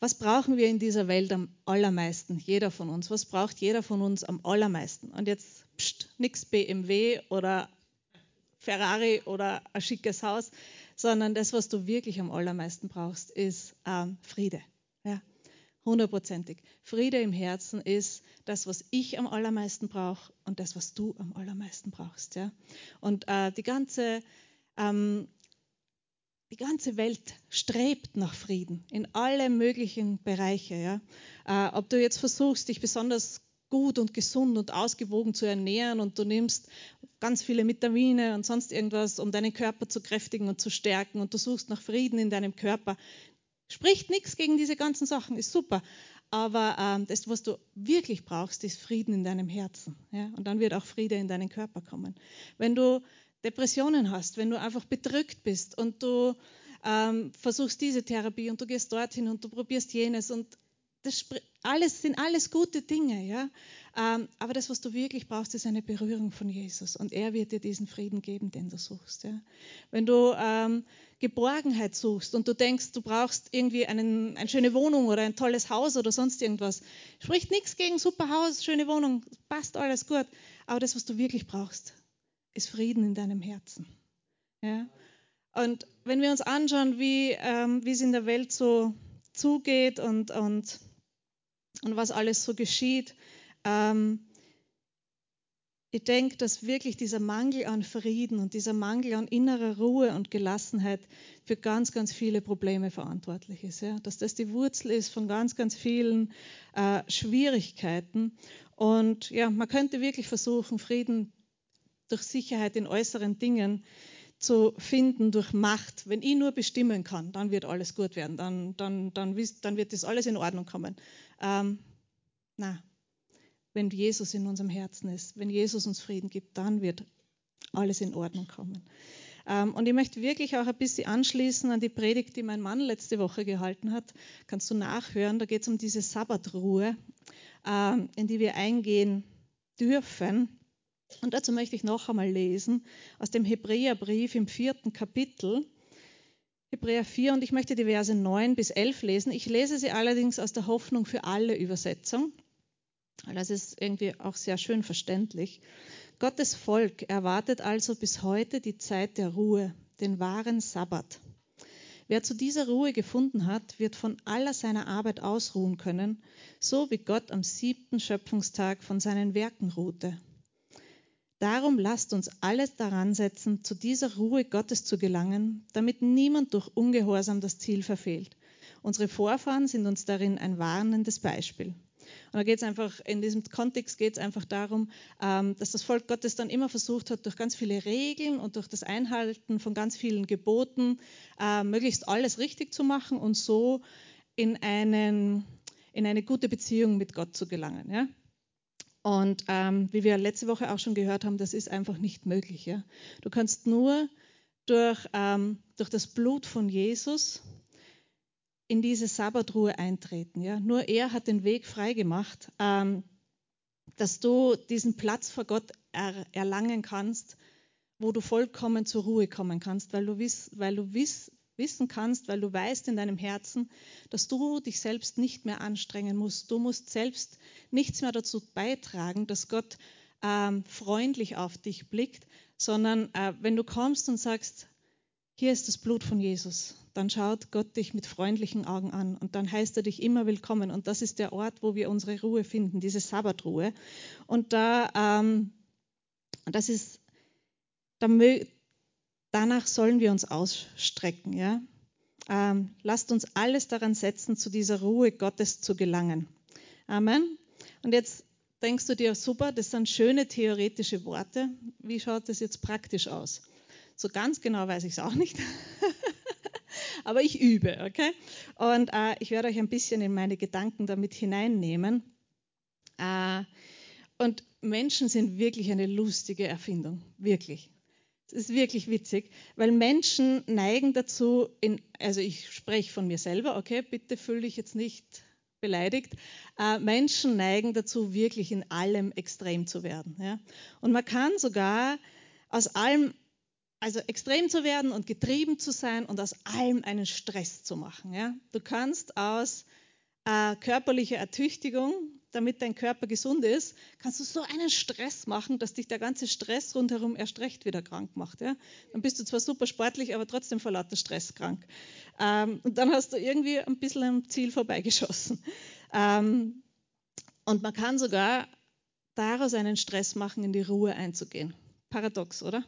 was brauchen wir in dieser Welt am allermeisten? Jeder von uns. Was braucht jeder von uns am allermeisten? Und jetzt nichts BMW oder Ferrari oder ein schickes Haus, sondern das, was du wirklich am allermeisten brauchst, ist ähm, Friede. Ja, hundertprozentig. Friede im Herzen ist das, was ich am allermeisten brauche und das, was du am allermeisten brauchst. Ja? Und äh, die ganze ähm, die ganze Welt strebt nach Frieden in alle möglichen Bereiche. Ja? Äh, ob du jetzt versuchst, dich besonders gut und gesund und ausgewogen zu ernähren und du nimmst ganz viele Vitamine und sonst irgendwas, um deinen Körper zu kräftigen und zu stärken und du suchst nach Frieden in deinem Körper. Spricht nichts gegen diese ganzen Sachen, ist super. Aber ähm, das, was du wirklich brauchst, ist Frieden in deinem Herzen. Ja? Und dann wird auch Friede in deinen Körper kommen. Wenn du Depressionen hast, wenn du einfach bedrückt bist und du ähm, versuchst diese Therapie und du gehst dorthin und du probierst jenes und das alles sind alles gute Dinge, ja. Ähm, aber das, was du wirklich brauchst, ist eine Berührung von Jesus und er wird dir diesen Frieden geben, den du suchst. Ja? Wenn du ähm, Geborgenheit suchst und du denkst, du brauchst irgendwie einen, eine schöne Wohnung oder ein tolles Haus oder sonst irgendwas, spricht nichts gegen super Haus, schöne Wohnung, passt alles gut. Aber das, was du wirklich brauchst, ist Frieden in deinem Herzen. Ja? Und wenn wir uns anschauen, wie, ähm, es in der Welt so zugeht und, und, und was alles so geschieht, ähm, ich denke, dass wirklich dieser Mangel an Frieden und dieser Mangel an innerer Ruhe und Gelassenheit für ganz, ganz viele Probleme verantwortlich ist. Ja? Dass das die Wurzel ist von ganz, ganz vielen äh, Schwierigkeiten. Und ja, man könnte wirklich versuchen, Frieden durch Sicherheit in äußeren Dingen zu finden, durch Macht. Wenn ich nur bestimmen kann, dann wird alles gut werden, dann, dann, dann, dann wird das alles in Ordnung kommen. Ähm, na, wenn Jesus in unserem Herzen ist, wenn Jesus uns Frieden gibt, dann wird alles in Ordnung kommen. Ähm, und ich möchte wirklich auch ein bisschen anschließen an die Predigt, die mein Mann letzte Woche gehalten hat. Kannst du nachhören, da geht es um diese Sabbatruhe, ähm, in die wir eingehen dürfen. Und dazu möchte ich noch einmal lesen aus dem Hebräerbrief im vierten Kapitel. Hebräer 4 und ich möchte die Verse 9 bis 11 lesen. Ich lese sie allerdings aus der Hoffnung für alle Übersetzung. Das ist irgendwie auch sehr schön verständlich. Gottes Volk erwartet also bis heute die Zeit der Ruhe, den wahren Sabbat. Wer zu dieser Ruhe gefunden hat, wird von aller seiner Arbeit ausruhen können, so wie Gott am siebten Schöpfungstag von seinen Werken ruhte. Darum lasst uns alles daran setzen, zu dieser Ruhe Gottes zu gelangen, damit niemand durch Ungehorsam das Ziel verfehlt. Unsere Vorfahren sind uns darin ein warnendes Beispiel. Und da geht es einfach, in diesem Kontext geht es einfach darum, ähm, dass das Volk Gottes dann immer versucht hat, durch ganz viele Regeln und durch das Einhalten von ganz vielen Geboten äh, möglichst alles richtig zu machen und so in, einen, in eine gute Beziehung mit Gott zu gelangen. Ja? Und ähm, wie wir letzte Woche auch schon gehört haben, das ist einfach nicht möglich. Ja? Du kannst nur durch, ähm, durch das Blut von Jesus in diese Sabbatruhe eintreten. Ja? Nur er hat den Weg freigemacht, ähm, dass du diesen Platz vor Gott er, erlangen kannst, wo du vollkommen zur Ruhe kommen kannst, weil du, wiss, weil du wiss, wissen kannst, weil du weißt in deinem Herzen, dass du dich selbst nicht mehr anstrengen musst. Du musst selbst nichts mehr dazu beitragen, dass Gott ähm, freundlich auf dich blickt, sondern äh, wenn du kommst und sagst, hier ist das Blut von Jesus, dann schaut Gott dich mit freundlichen Augen an und dann heißt er dich immer willkommen. Und das ist der Ort, wo wir unsere Ruhe finden, diese Sabbatruhe. Und da, ähm, das ist, da, Danach sollen wir uns ausstrecken. Ja? Ähm, lasst uns alles daran setzen, zu dieser Ruhe Gottes zu gelangen. Amen. Und jetzt denkst du dir, super, das sind schöne theoretische Worte. Wie schaut das jetzt praktisch aus? So ganz genau weiß ich es auch nicht. Aber ich übe, okay? Und äh, ich werde euch ein bisschen in meine Gedanken damit hineinnehmen. Äh, und Menschen sind wirklich eine lustige Erfindung, wirklich. Das ist wirklich witzig, weil Menschen neigen dazu, in, also ich spreche von mir selber, okay, bitte fühle dich jetzt nicht beleidigt. Äh, Menschen neigen dazu, wirklich in allem extrem zu werden. Ja? Und man kann sogar aus allem, also extrem zu werden und getrieben zu sein und aus allem einen Stress zu machen. Ja? Du kannst aus äh, körperliche Ertüchtigung, damit dein Körper gesund ist, kannst du so einen Stress machen, dass dich der ganze Stress rundherum erst recht wieder krank macht. Ja? Dann bist du zwar super sportlich, aber trotzdem vor lauter Stress krank. Ähm, und dann hast du irgendwie ein bisschen am Ziel vorbeigeschossen. Ähm, und man kann sogar daraus einen Stress machen, in die Ruhe einzugehen. Paradox, oder?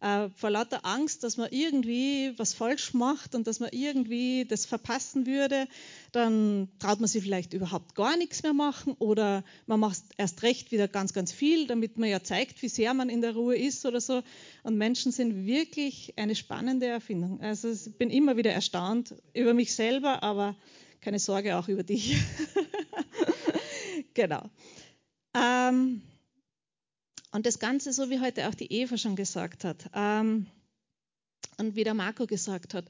Äh, vor lauter Angst, dass man irgendwie was falsch macht und dass man irgendwie das verpassen würde, dann traut man sich vielleicht überhaupt gar nichts mehr machen oder man macht erst recht wieder ganz, ganz viel, damit man ja zeigt, wie sehr man in der Ruhe ist oder so. Und Menschen sind wirklich eine spannende Erfindung. Also ich bin immer wieder erstaunt über mich selber, aber keine Sorge auch über dich. genau. Ähm, und das Ganze, so wie heute auch die Eva schon gesagt hat ähm, und wie der Marco gesagt hat,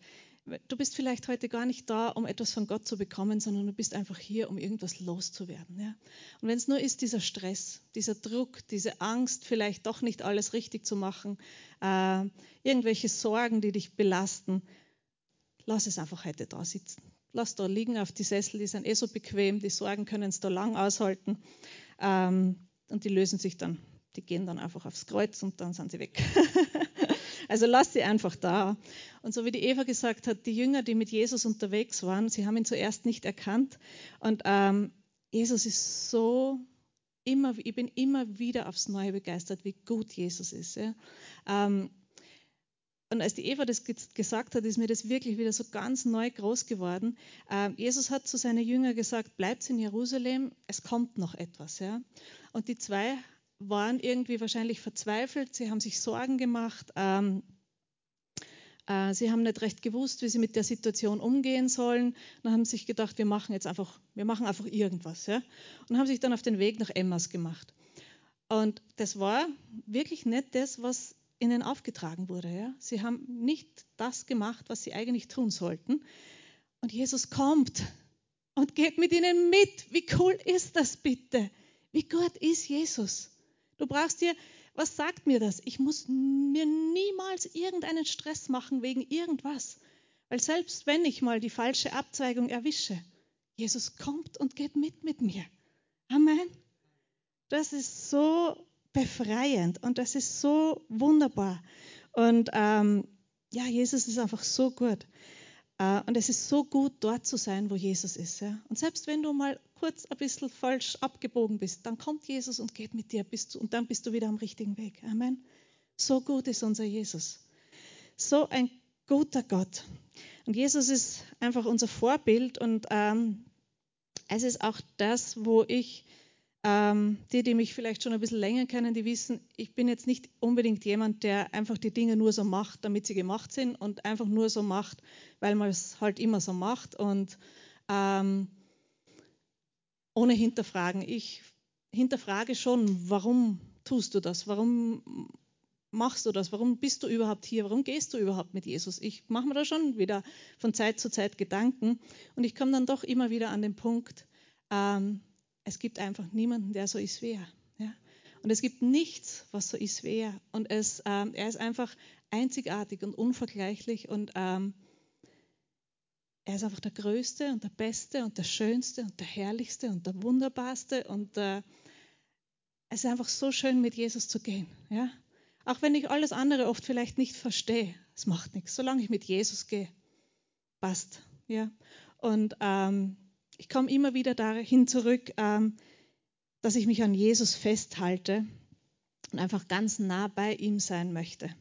du bist vielleicht heute gar nicht da, um etwas von Gott zu bekommen, sondern du bist einfach hier, um irgendwas loszuwerden. Ja? Und wenn es nur ist, dieser Stress, dieser Druck, diese Angst, vielleicht doch nicht alles richtig zu machen, äh, irgendwelche Sorgen, die dich belasten, lass es einfach heute da sitzen. Lass da liegen auf die Sessel, die sind eh so bequem, die Sorgen können es da lang aushalten ähm, und die lösen sich dann die gehen dann einfach aufs Kreuz und dann sind sie weg. also lass sie einfach da. Und so wie die Eva gesagt hat, die Jünger, die mit Jesus unterwegs waren, sie haben ihn zuerst nicht erkannt. Und ähm, Jesus ist so immer, ich bin immer wieder aufs Neue begeistert, wie gut Jesus ist. Ja. Ähm, und als die Eva das gesagt hat, ist mir das wirklich wieder so ganz neu groß geworden. Ähm, Jesus hat zu seinen Jüngern gesagt, bleibt in Jerusalem, es kommt noch etwas. Ja? Und die zwei waren irgendwie wahrscheinlich verzweifelt, sie haben sich Sorgen gemacht, ähm, äh, sie haben nicht recht gewusst, wie sie mit der Situation umgehen sollen. Dann haben sich gedacht, wir machen jetzt einfach, wir machen einfach irgendwas, ja, und haben sich dann auf den Weg nach Emmas gemacht. Und das war wirklich nicht das, was ihnen aufgetragen wurde. Ja. Sie haben nicht das gemacht, was sie eigentlich tun sollten. Und Jesus kommt und geht mit ihnen mit. Wie cool ist das bitte? Wie gut ist Jesus? Du brauchst dir, was sagt mir das? Ich muss mir niemals irgendeinen Stress machen wegen irgendwas. Weil selbst wenn ich mal die falsche Abzweigung erwische, Jesus kommt und geht mit mit mir. Amen. Das ist so befreiend und das ist so wunderbar. Und ähm, ja, Jesus ist einfach so gut. Äh, und es ist so gut, dort zu sein, wo Jesus ist. Und selbst wenn du mal kurz ein bisschen falsch abgebogen bist, dann kommt Jesus und geht mit dir bist du, und dann bist du wieder am richtigen Weg. Amen. So gut ist unser Jesus. So ein guter Gott. Und Jesus ist einfach unser Vorbild und ähm, es ist auch das, wo ich, ähm, die, die mich vielleicht schon ein bisschen länger kennen, die wissen, ich bin jetzt nicht unbedingt jemand, der einfach die Dinge nur so macht, damit sie gemacht sind und einfach nur so macht, weil man es halt immer so macht und ähm, ohne hinterfragen. Ich hinterfrage schon, warum tust du das? Warum machst du das? Warum bist du überhaupt hier? Warum gehst du überhaupt mit Jesus? Ich mache mir da schon wieder von Zeit zu Zeit Gedanken und ich komme dann doch immer wieder an den Punkt, ähm, es gibt einfach niemanden, der so ist wie er. Ja? Und es gibt nichts, was so ist wie er. Und es, ähm, er ist einfach einzigartig und unvergleichlich und ähm, er ist einfach der Größte und der Beste und der Schönste und der Herrlichste und der Wunderbarste. Und äh, es ist einfach so schön, mit Jesus zu gehen. Ja? Auch wenn ich alles andere oft vielleicht nicht verstehe, es macht nichts. Solange ich mit Jesus gehe, passt. Ja? Und ähm, ich komme immer wieder dahin zurück, ähm, dass ich mich an Jesus festhalte und einfach ganz nah bei ihm sein möchte.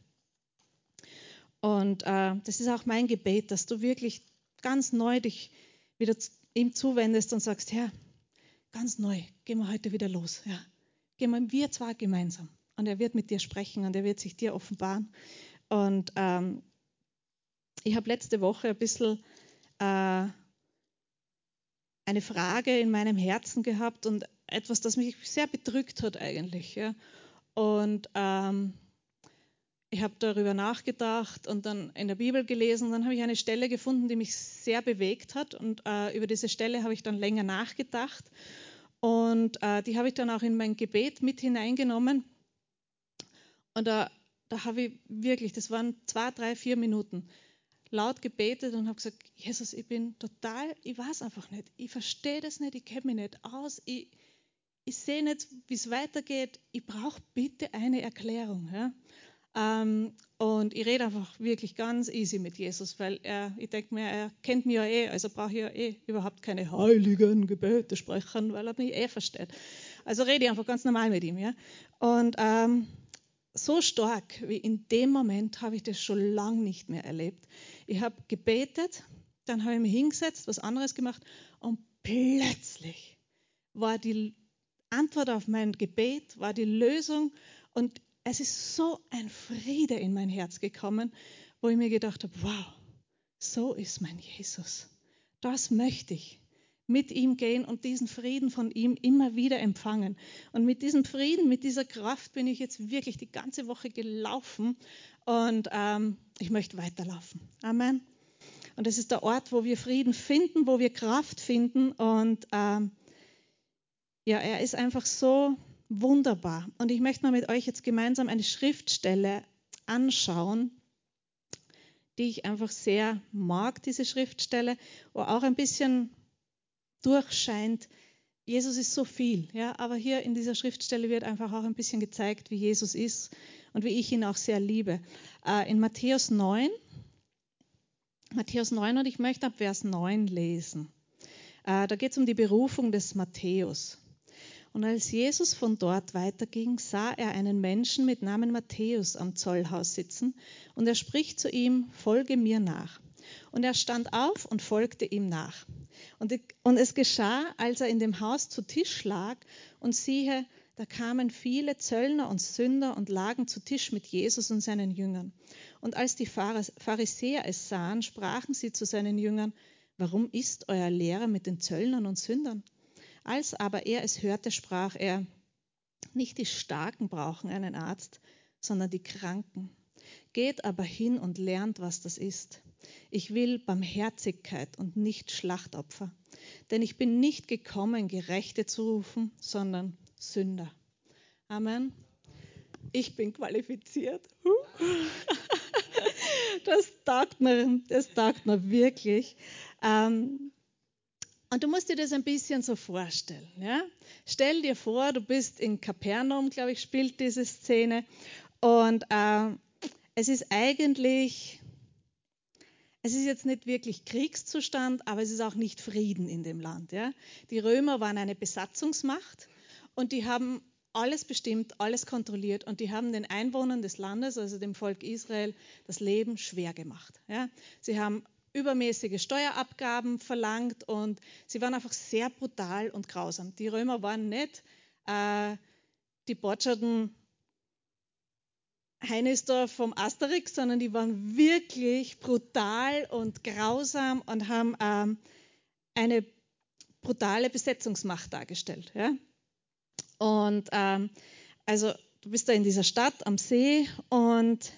Und äh, das ist auch mein Gebet, dass du wirklich ganz neu dich wieder ihm zuwendest und sagst, Herr, ganz neu, gehen wir heute wieder los. Ja. Gehen wir, wir zwar gemeinsam. Und er wird mit dir sprechen und er wird sich dir offenbaren. Und ähm, ich habe letzte Woche ein bisschen äh, eine Frage in meinem Herzen gehabt und etwas, das mich sehr bedrückt hat eigentlich. Ja. Und ähm, ich habe darüber nachgedacht und dann in der Bibel gelesen. Dann habe ich eine Stelle gefunden, die mich sehr bewegt hat. Und äh, über diese Stelle habe ich dann länger nachgedacht. Und äh, die habe ich dann auch in mein Gebet mit hineingenommen. Und da, da habe ich wirklich, das waren zwei, drei, vier Minuten, laut gebetet und habe gesagt, Jesus, ich bin total, ich weiß einfach nicht, ich verstehe das nicht, ich kenne mich nicht aus, ich, ich sehe nicht, wie es weitergeht, ich brauche bitte eine Erklärung. Ja? Ähm, und ich rede einfach wirklich ganz easy mit Jesus, weil er, ich denke mir, er kennt mich ja eh, also brauche ich ja eh überhaupt keine heiligen Gebete sprechen, weil er mich eh versteht. Also rede ich einfach ganz normal mit ihm. Ja? Und ähm, so stark wie in dem Moment habe ich das schon lange nicht mehr erlebt. Ich habe gebetet, dann habe ich mich hingesetzt, was anderes gemacht und plötzlich war die Antwort auf mein Gebet, war die Lösung und es ist so ein Friede in mein Herz gekommen, wo ich mir gedacht habe, wow, so ist mein Jesus. Das möchte ich. Mit ihm gehen und diesen Frieden von ihm immer wieder empfangen. Und mit diesem Frieden, mit dieser Kraft bin ich jetzt wirklich die ganze Woche gelaufen und ähm, ich möchte weiterlaufen. Amen. Und das ist der Ort, wo wir Frieden finden, wo wir Kraft finden. Und ähm, ja, er ist einfach so wunderbar. Und ich möchte mal mit euch jetzt gemeinsam eine Schriftstelle anschauen, die ich einfach sehr mag, diese Schriftstelle, wo auch ein bisschen durchscheint, Jesus ist so viel, ja, aber hier in dieser Schriftstelle wird einfach auch ein bisschen gezeigt, wie Jesus ist und wie ich ihn auch sehr liebe. Äh, in Matthäus 9, Matthäus 9 und ich möchte ab Vers 9 lesen. Äh, da geht es um die Berufung des Matthäus. Und als Jesus von dort weiterging, sah er einen Menschen mit Namen Matthäus am Zollhaus sitzen und er spricht zu ihm, folge mir nach. Und er stand auf und folgte ihm nach. Und, es geschah, als er in dem Haus zu Tisch lag und siehe, da kamen viele Zöllner und Sünder und lagen zu Tisch mit Jesus und seinen Jüngern. Und als die Pharisäer es sahen, sprachen sie zu seinen Jüngern, warum ist euer Lehrer mit den Zöllnern und Sündern? Als aber er es hörte, sprach er, nicht die Starken brauchen einen Arzt, sondern die Kranken. Geht aber hin und lernt, was das ist. Ich will Barmherzigkeit und nicht Schlachtopfer. Denn ich bin nicht gekommen, Gerechte zu rufen, sondern Sünder. Amen. Ich bin qualifiziert. Das taugt mir, das taugt mir wirklich. Ähm, und du musst dir das ein bisschen so vorstellen. Ja? Stell dir vor, du bist in Kapernaum, glaube ich, spielt diese Szene. Und äh, es ist eigentlich, es ist jetzt nicht wirklich Kriegszustand, aber es ist auch nicht Frieden in dem Land. Ja? Die Römer waren eine Besatzungsmacht und die haben alles bestimmt, alles kontrolliert und die haben den Einwohnern des Landes, also dem Volk Israel, das Leben schwer gemacht. Ja? Sie haben übermäßige Steuerabgaben verlangt und sie waren einfach sehr brutal und grausam. Die Römer waren nicht äh, die Botschatten Heinesdorf vom Asterix, sondern die waren wirklich brutal und grausam und haben ähm, eine brutale Besetzungsmacht dargestellt. Ja? Und ähm, also du bist da in dieser Stadt am See und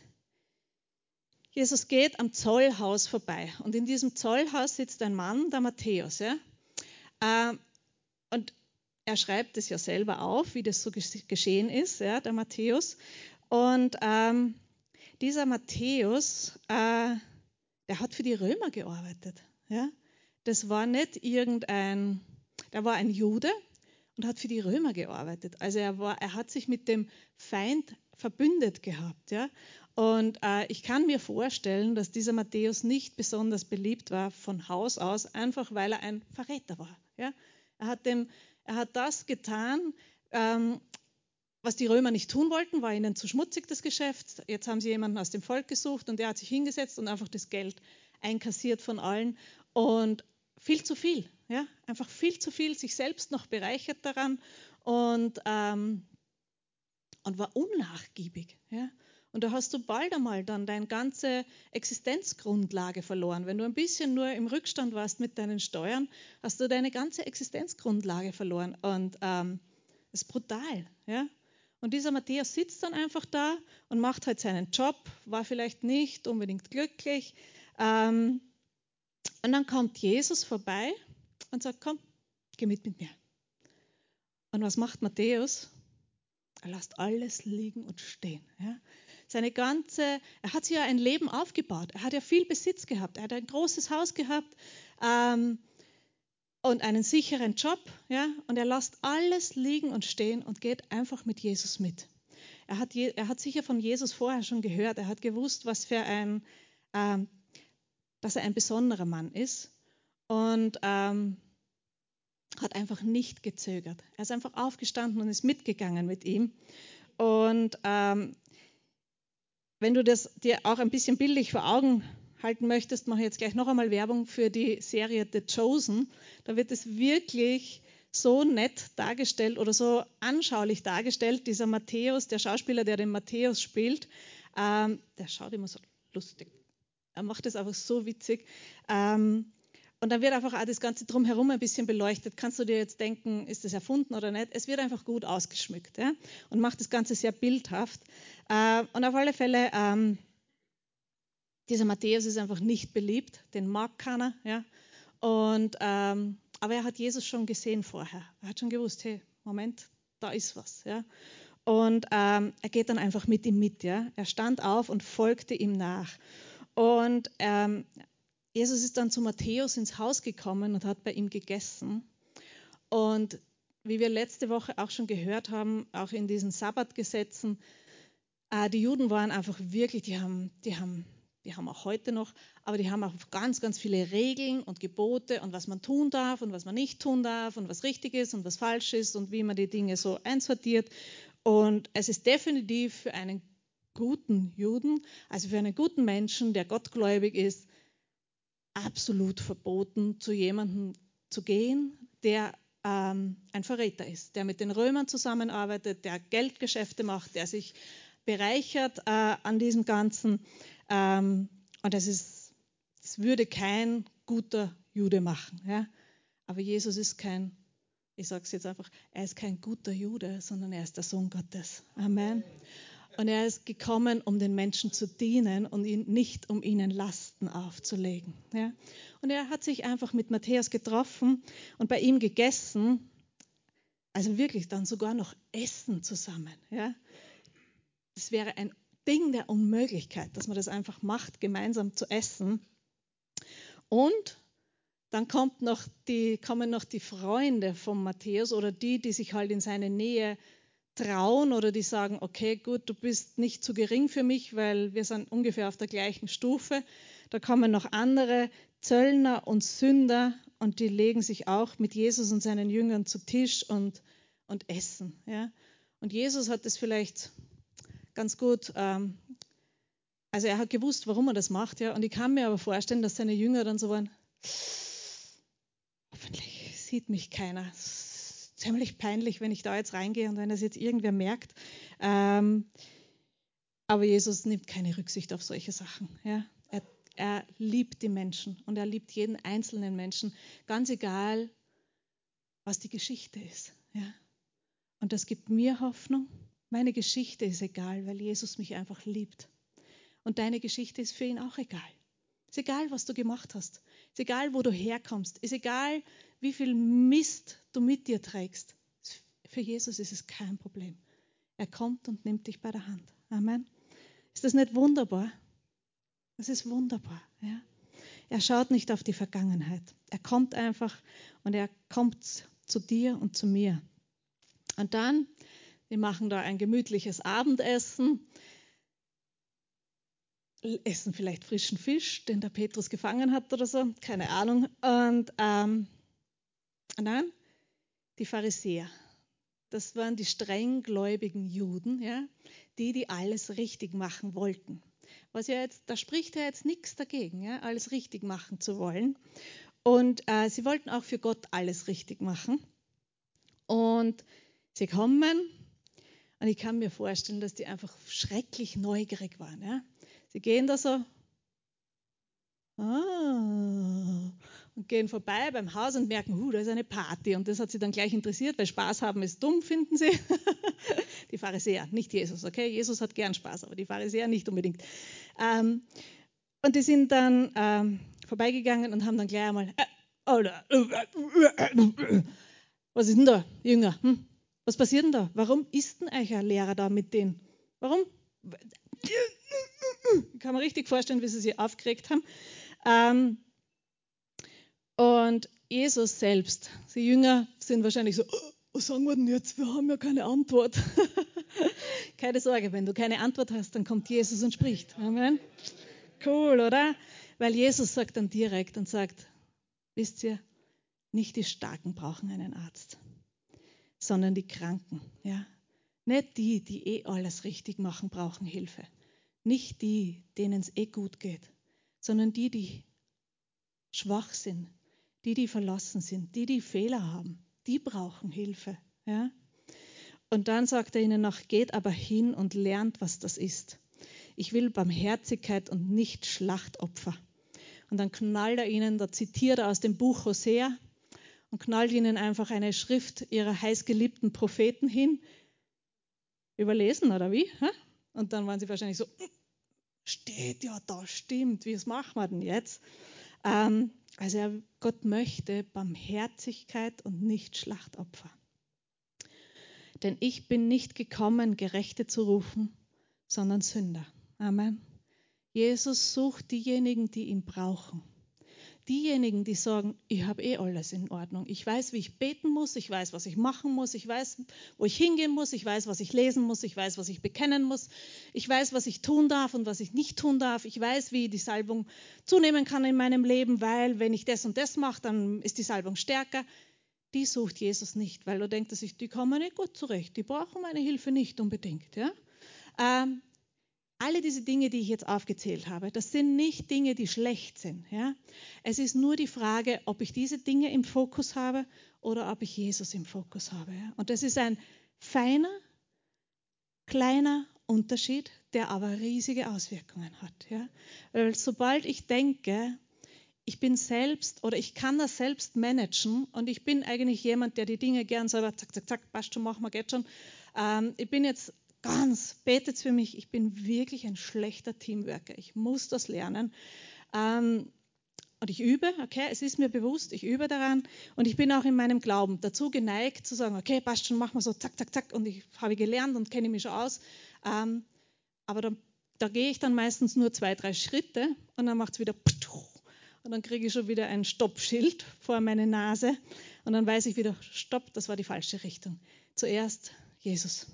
Jesus geht am Zollhaus vorbei und in diesem Zollhaus sitzt ein Mann, der Matthäus. Ja? Ähm, und er schreibt es ja selber auf, wie das so geschehen ist, ja, der Matthäus. Und ähm, dieser Matthäus, äh, der hat für die Römer gearbeitet. Ja? Das war nicht irgendein, der war ein Jude und hat für die Römer gearbeitet. Also er, war, er hat sich mit dem Feind verbündet gehabt. Ja? Und äh, ich kann mir vorstellen, dass dieser Matthäus nicht besonders beliebt war von Haus aus, einfach weil er ein Verräter war. Ja? Er, hat dem, er hat das getan, ähm, was die Römer nicht tun wollten, war ihnen zu schmutzig das Geschäft. Jetzt haben sie jemanden aus dem Volk gesucht und der hat sich hingesetzt und einfach das Geld einkassiert von allen und viel zu viel, ja, einfach viel zu viel, sich selbst noch bereichert daran und, ähm, und war unnachgiebig. Ja. Und da hast du bald einmal dann deine ganze Existenzgrundlage verloren. Wenn du ein bisschen nur im Rückstand warst mit deinen Steuern, hast du deine ganze Existenzgrundlage verloren. Und ähm, das ist brutal. Ja? Und dieser Matthäus sitzt dann einfach da und macht halt seinen Job, war vielleicht nicht unbedingt glücklich. Ähm, und dann kommt Jesus vorbei und sagt, komm, geh mit mit mir. Und was macht Matthäus? Er lässt alles liegen und stehen. Ja? seine ganze, er hat sich ja ein Leben aufgebaut. Er hat ja viel Besitz gehabt. Er hat ein großes Haus gehabt ähm, und einen sicheren Job. Ja, und er lässt alles liegen und stehen und geht einfach mit Jesus mit. Er hat, er hat sicher von Jesus vorher schon gehört. Er hat gewusst, was für ein, ähm, dass er ein besonderer Mann ist. Und ähm, hat einfach nicht gezögert. Er ist einfach aufgestanden und ist mitgegangen mit ihm. Und ähm, wenn du das dir auch ein bisschen bildlich vor Augen halten möchtest, mache ich jetzt gleich noch einmal Werbung für die Serie The Chosen. Da wird es wirklich so nett dargestellt oder so anschaulich dargestellt. Dieser Matthäus, der Schauspieler, der den Matthäus spielt, ähm, der schaut immer so lustig. Er macht es einfach so witzig. Ähm, und dann wird einfach auch das Ganze drumherum ein bisschen beleuchtet. Kannst du dir jetzt denken, ist das erfunden oder nicht? Es wird einfach gut ausgeschmückt ja? und macht das Ganze sehr bildhaft. Äh, und auf alle Fälle, ähm, dieser Matthäus ist einfach nicht beliebt, den mag keiner. Ja? Und, ähm, aber er hat Jesus schon gesehen vorher. Er hat schon gewusst, hey, Moment, da ist was. Ja? Und ähm, er geht dann einfach mit ihm mit. Ja? Er stand auf und folgte ihm nach. Und ähm, Jesus ist dann zu Matthäus ins Haus gekommen und hat bei ihm gegessen. Und wie wir letzte Woche auch schon gehört haben, auch in diesen Sabbatgesetzen, äh, die Juden waren einfach wirklich, die haben, die haben, die haben auch heute noch, aber die haben auch ganz, ganz viele Regeln und Gebote und was man tun darf und was man nicht tun darf und was richtig ist und was falsch ist und wie man die Dinge so einsortiert. Und es ist definitiv für einen guten Juden, also für einen guten Menschen, der gottgläubig ist, absolut verboten, zu jemandem zu gehen, der ähm, ein Verräter ist, der mit den Römern zusammenarbeitet, der Geldgeschäfte macht, der sich bereichert äh, an diesem Ganzen. Ähm, und das, ist, das würde kein guter Jude machen. Ja? Aber Jesus ist kein, ich sage es jetzt einfach, er ist kein guter Jude, sondern er ist der Sohn Gottes. Amen. Und er ist gekommen, um den Menschen zu dienen und ihn, nicht um ihnen Lasten aufzulegen. Ja? Und er hat sich einfach mit Matthäus getroffen und bei ihm gegessen. Also wirklich dann sogar noch essen zusammen. Ja? Das wäre ein Ding der Unmöglichkeit, dass man das einfach macht, gemeinsam zu essen. Und dann kommt noch die, kommen noch die Freunde von Matthäus oder die, die sich halt in seine Nähe trauen oder die sagen, okay, gut, du bist nicht zu gering für mich, weil wir sind ungefähr auf der gleichen Stufe. Da kommen noch andere Zöllner und Sünder und die legen sich auch mit Jesus und seinen Jüngern zu Tisch und, und essen. Ja? Und Jesus hat das vielleicht ganz gut, ähm, also er hat gewusst, warum er das macht. Ja? Und ich kann mir aber vorstellen, dass seine Jünger dann so waren, hoffentlich sieht mich keiner ziemlich peinlich, wenn ich da jetzt reingehe und wenn das jetzt irgendwer merkt. Ähm, aber Jesus nimmt keine Rücksicht auf solche Sachen. Ja? Er, er liebt die Menschen und er liebt jeden einzelnen Menschen, ganz egal, was die Geschichte ist. Ja? Und das gibt mir Hoffnung. Meine Geschichte ist egal, weil Jesus mich einfach liebt. Und deine Geschichte ist für ihn auch egal. Ist egal, was du gemacht hast. Ist egal, wo du herkommst. Ist egal, wie viel Mist du mit dir trägst. Für Jesus ist es kein Problem. Er kommt und nimmt dich bei der Hand. Amen. Ist das nicht wunderbar? Das ist wunderbar. Ja? Er schaut nicht auf die Vergangenheit. Er kommt einfach und er kommt zu dir und zu mir. Und dann, wir machen da ein gemütliches Abendessen, essen vielleicht frischen Fisch, den der Petrus gefangen hat oder so, keine Ahnung. Und ähm, dann die Pharisäer. Das waren die strenggläubigen Juden, ja, die, die alles richtig machen wollten. Was ja jetzt, da spricht ja jetzt nichts dagegen, ja, alles richtig machen zu wollen. Und äh, sie wollten auch für Gott alles richtig machen. Und sie kommen, und ich kann mir vorstellen, dass die einfach schrecklich neugierig waren. Ja. Sie gehen da so, ah, und gehen vorbei beim Haus und merken, huh, da ist eine Party. Und das hat sie dann gleich interessiert, weil Spaß haben ist dumm, finden sie. die Pharisäer, nicht Jesus, okay? Jesus hat gern Spaß, aber die Pharisäer nicht unbedingt. Ähm, und die sind dann ähm, vorbeigegangen und haben dann gleich einmal, äh, was ist denn da, Jünger? Hm? Was passiert denn da? Warum ist denn euch ein Lehrer da mit denen? Warum? Ich kann mir richtig vorstellen, wie sie sich aufgeregt haben. Ähm, und Jesus selbst, die Jünger sind wahrscheinlich so, oh, was sagen wir denn jetzt? Wir haben ja keine Antwort. keine Sorge, wenn du keine Antwort hast, dann kommt Jesus und spricht. Amen. Cool, oder? Weil Jesus sagt dann direkt und sagt, wisst ihr, nicht die Starken brauchen einen Arzt, sondern die Kranken. Ja? Nicht die, die eh alles richtig machen, brauchen Hilfe. Nicht die, denen es eh gut geht, sondern die, die schwach sind, die, die verlassen sind, die, die Fehler haben, die brauchen Hilfe. Ja? Und dann sagt er ihnen noch, geht aber hin und lernt, was das ist. Ich will Barmherzigkeit und nicht Schlachtopfer. Und dann knallt er ihnen, da zitiert er aus dem Buch Hosea und knallt ihnen einfach eine Schrift ihrer heißgeliebten Propheten hin. Überlesen oder wie? Und dann waren sie wahrscheinlich so, hm, steht ja da, stimmt, wie machen wir denn jetzt? Ähm, also Gott möchte Barmherzigkeit und nicht Schlachtopfer. Denn ich bin nicht gekommen, Gerechte zu rufen, sondern Sünder. Amen. Jesus sucht diejenigen, die ihn brauchen. Diejenigen, die sagen, ich habe eh alles in Ordnung. Ich weiß, wie ich beten muss, ich weiß, was ich machen muss, ich weiß, wo ich hingehen muss, ich weiß, was ich lesen muss, ich weiß, was ich bekennen muss, ich weiß, was ich tun darf und was ich nicht tun darf. Ich weiß, wie die Salbung zunehmen kann in meinem Leben, weil wenn ich das und das mache, dann ist die Salbung stärker. Die sucht Jesus nicht, weil er denkt sich, die kommen nicht gut zurecht, die brauchen meine Hilfe nicht unbedingt. Ja? Ähm, alle diese Dinge, die ich jetzt aufgezählt habe, das sind nicht Dinge, die schlecht sind. Ja? Es ist nur die Frage, ob ich diese Dinge im Fokus habe oder ob ich Jesus im Fokus habe. Ja? Und das ist ein feiner, kleiner Unterschied, der aber riesige Auswirkungen hat. Ja? Weil sobald ich denke, ich bin selbst oder ich kann das selbst managen und ich bin eigentlich jemand, der die Dinge gern selber zack, zack, zack, passt schon, machen wir, geht schon. Ähm, ich bin jetzt ganz, betet für mich, ich bin wirklich ein schlechter Teamworker. Ich muss das lernen. Ähm, und ich übe, okay, es ist mir bewusst, ich übe daran und ich bin auch in meinem Glauben dazu geneigt zu sagen, okay, passt schon, machen wir so, zack, zack, zack und ich habe gelernt und kenne mich schon aus. Ähm, aber da, da gehe ich dann meistens nur zwei, drei Schritte und dann macht es wieder und dann kriege ich schon wieder ein Stoppschild vor meine Nase und dann weiß ich wieder, stopp, das war die falsche Richtung. Zuerst Jesus.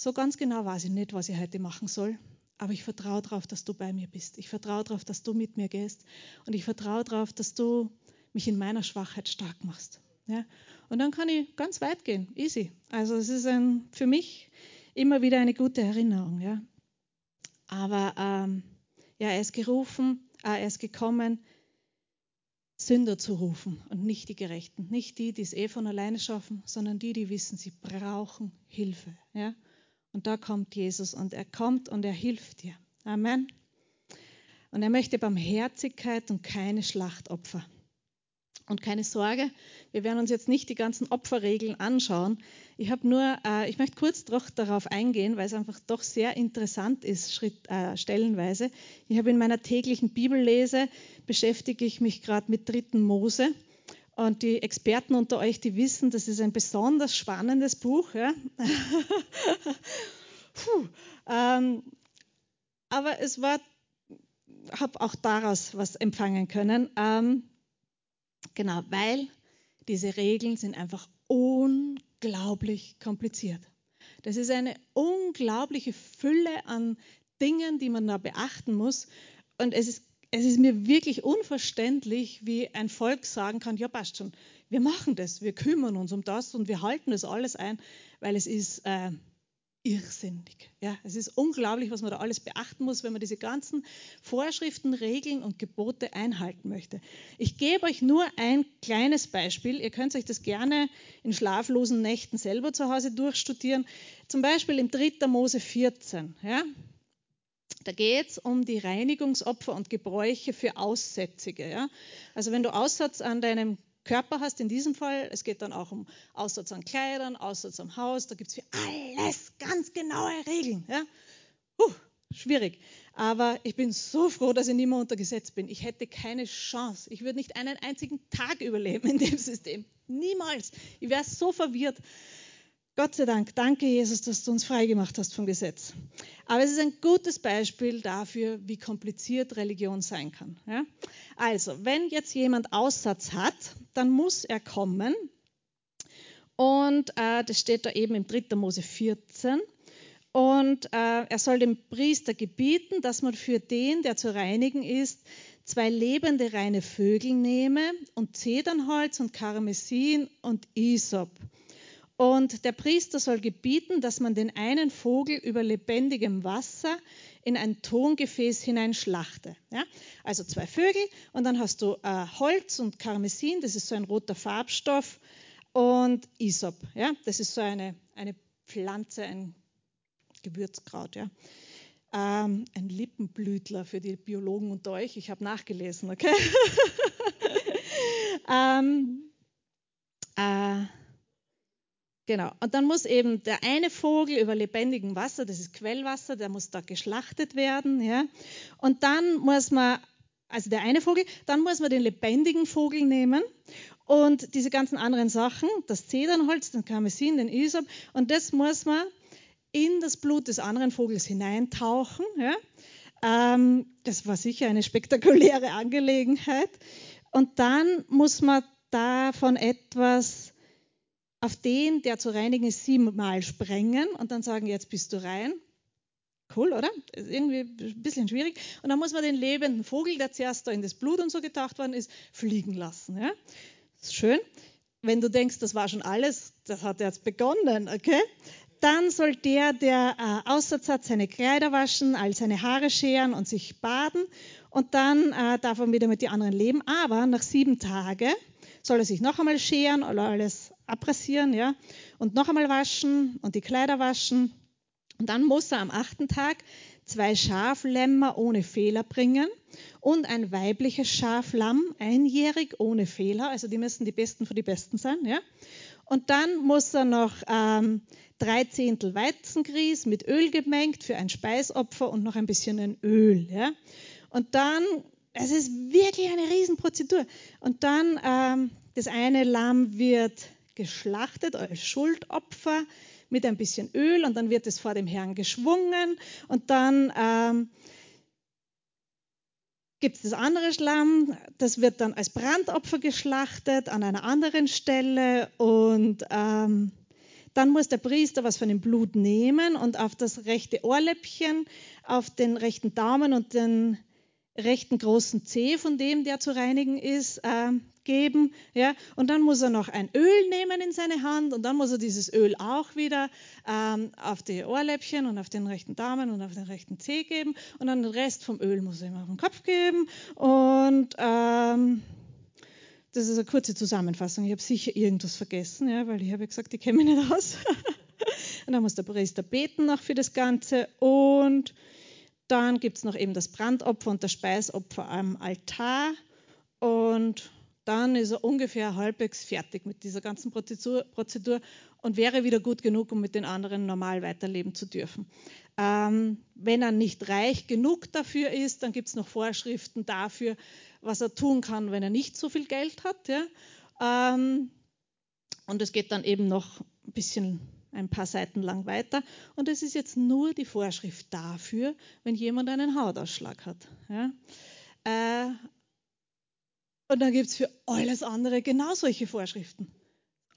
So ganz genau weiß ich nicht, was ich heute machen soll, aber ich vertraue darauf, dass du bei mir bist. Ich vertraue darauf, dass du mit mir gehst und ich vertraue darauf, dass du mich in meiner Schwachheit stark machst. Ja? Und dann kann ich ganz weit gehen, easy. Also es ist ein, für mich immer wieder eine gute Erinnerung. Ja? Aber ähm, ja, er ist gerufen, äh, er ist gekommen, Sünder zu rufen und nicht die Gerechten, nicht die, die es eh von alleine schaffen, sondern die, die wissen, sie brauchen Hilfe. Ja? Und da kommt Jesus und er kommt und er hilft dir. Amen. Und er möchte Barmherzigkeit und keine Schlachtopfer. Und keine Sorge, wir werden uns jetzt nicht die ganzen Opferregeln anschauen. Ich habe nur, äh, ich möchte kurz doch darauf eingehen, weil es einfach doch sehr interessant ist, Schritt, äh, stellenweise. Ich habe in meiner täglichen Bibellese beschäftige ich mich gerade mit dritten Mose. Und die Experten unter euch, die wissen, das ist ein besonders spannendes Buch. Ja? Puh, ähm, aber es war, habe auch daraus was empfangen können. Ähm, genau, weil diese Regeln sind einfach unglaublich kompliziert. Das ist eine unglaubliche Fülle an Dingen, die man da beachten muss. Und es ist es ist mir wirklich unverständlich, wie ein Volk sagen kann, ja passt schon, wir machen das, wir kümmern uns um das und wir halten das alles ein, weil es ist äh, irrsinnig. Ja, es ist unglaublich, was man da alles beachten muss, wenn man diese ganzen Vorschriften, Regeln und Gebote einhalten möchte. Ich gebe euch nur ein kleines Beispiel. Ihr könnt euch das gerne in schlaflosen Nächten selber zu Hause durchstudieren. Zum Beispiel im 3. Mose 14. Ja, da geht es um die Reinigungsopfer und Gebräuche für Aussätzige. Ja? Also wenn du Aussatz an deinem Körper hast, in diesem Fall, es geht dann auch um Aussatz an Kleidern, Aussatz am Haus, da gibt es für alles ganz genaue Regeln. Ja? Puh, schwierig. Aber ich bin so froh, dass ich nicht mehr unter Gesetz bin. Ich hätte keine Chance. Ich würde nicht einen einzigen Tag überleben in dem System. Niemals. Ich wäre so verwirrt. Gott sei Dank, danke Jesus, dass du uns freigemacht hast vom Gesetz. Aber es ist ein gutes Beispiel dafür, wie kompliziert Religion sein kann. Ja? Also, wenn jetzt jemand Aussatz hat, dann muss er kommen. Und äh, das steht da eben im 3. Mose 14. Und äh, er soll dem Priester gebieten, dass man für den, der zu reinigen ist, zwei lebende reine Vögel nehme und Zedernholz und Karmesin und Isop und der Priester soll gebieten, dass man den einen Vogel über lebendigem Wasser in ein Tongefäß hineinschlachte. Ja? Also zwei Vögel und dann hast du äh, Holz und Karmesin, das ist so ein roter Farbstoff, und Isop, ja? das ist so eine, eine Pflanze, ein Gewürzkraut. Ja? Ähm, ein Lippenblütler für die Biologen unter euch. Ich habe nachgelesen, okay? ähm, äh, Genau. Und dann muss eben der eine Vogel über lebendigem Wasser, das ist Quellwasser, der muss da geschlachtet werden. Ja? Und dann muss man, also der eine Vogel, dann muss man den lebendigen Vogel nehmen und diese ganzen anderen Sachen, das Zedernholz, den Karmesin, den Isop, und das muss man in das Blut des anderen Vogels hineintauchen. Ja? Ähm, das war sicher eine spektakuläre Angelegenheit. Und dann muss man davon etwas auf den, der zu reinigen ist, siebenmal sprengen und dann sagen, jetzt bist du rein. Cool, oder? Ist irgendwie ein bisschen schwierig. Und dann muss man den lebenden Vogel, der zuerst da in das Blut und so getaucht worden ist, fliegen lassen. Ja? Ist schön. Wenn du denkst, das war schon alles, das hat jetzt begonnen, okay? Dann soll der, der äh, Aussatz hat, seine Kleider waschen, all seine Haare scheren und sich baden. Und dann äh, darf er wieder mit den anderen leben. Aber nach sieben Tagen soll er sich noch einmal scheren oder alles abrasieren, ja, und noch einmal waschen und die Kleider waschen. Und dann muss er am achten Tag zwei Schaflämmer ohne Fehler bringen und ein weibliches Schaflamm, einjährig ohne Fehler. Also die müssen die Besten für die Besten sein, ja. Und dann muss er noch ähm, drei Zehntel Weizengrieß mit Öl gemengt für ein Speisopfer und noch ein bisschen ein Öl, ja. Und dann, es ist wirklich eine Riesenprozedur. Und dann, ähm, das eine Lamm wird geschlachtet als Schuldopfer mit ein bisschen Öl und dann wird es vor dem Herrn geschwungen und dann ähm, gibt es das andere Schlamm, das wird dann als Brandopfer geschlachtet an einer anderen Stelle und ähm, dann muss der Priester was von dem Blut nehmen und auf das rechte Ohrläppchen, auf den rechten Daumen und den rechten großen Zeh von dem, der zu reinigen ist, äh, geben. Ja? Und dann muss er noch ein Öl nehmen in seine Hand und dann muss er dieses Öl auch wieder ähm, auf die Ohrläppchen und auf den rechten Daumen und auf den rechten Zeh geben und dann den Rest vom Öl muss er ihm auf den Kopf geben und ähm, das ist eine kurze Zusammenfassung. Ich habe sicher irgendwas vergessen, ja, weil ich habe gesagt, ich kenne mich nicht aus. und dann muss der Priester beten noch für das Ganze und dann gibt es noch eben das Brandopfer und das Speisopfer am Altar und dann ist er ungefähr halbwegs fertig mit dieser ganzen Prozedur, und wäre wieder gut genug, um mit den anderen normal weiterleben zu dürfen. Ähm, wenn er nicht reich genug dafür ist, dann gibt es noch Vorschriften dafür, was er tun kann, wenn er nicht so viel Geld hat. Ja? Ähm, und es geht dann eben noch ein bisschen ein paar Seiten lang weiter. Und es ist jetzt nur die Vorschrift dafür, wenn jemand einen Hautausschlag hat. Ja? Äh, und dann gibt es für alles andere genau solche Vorschriften.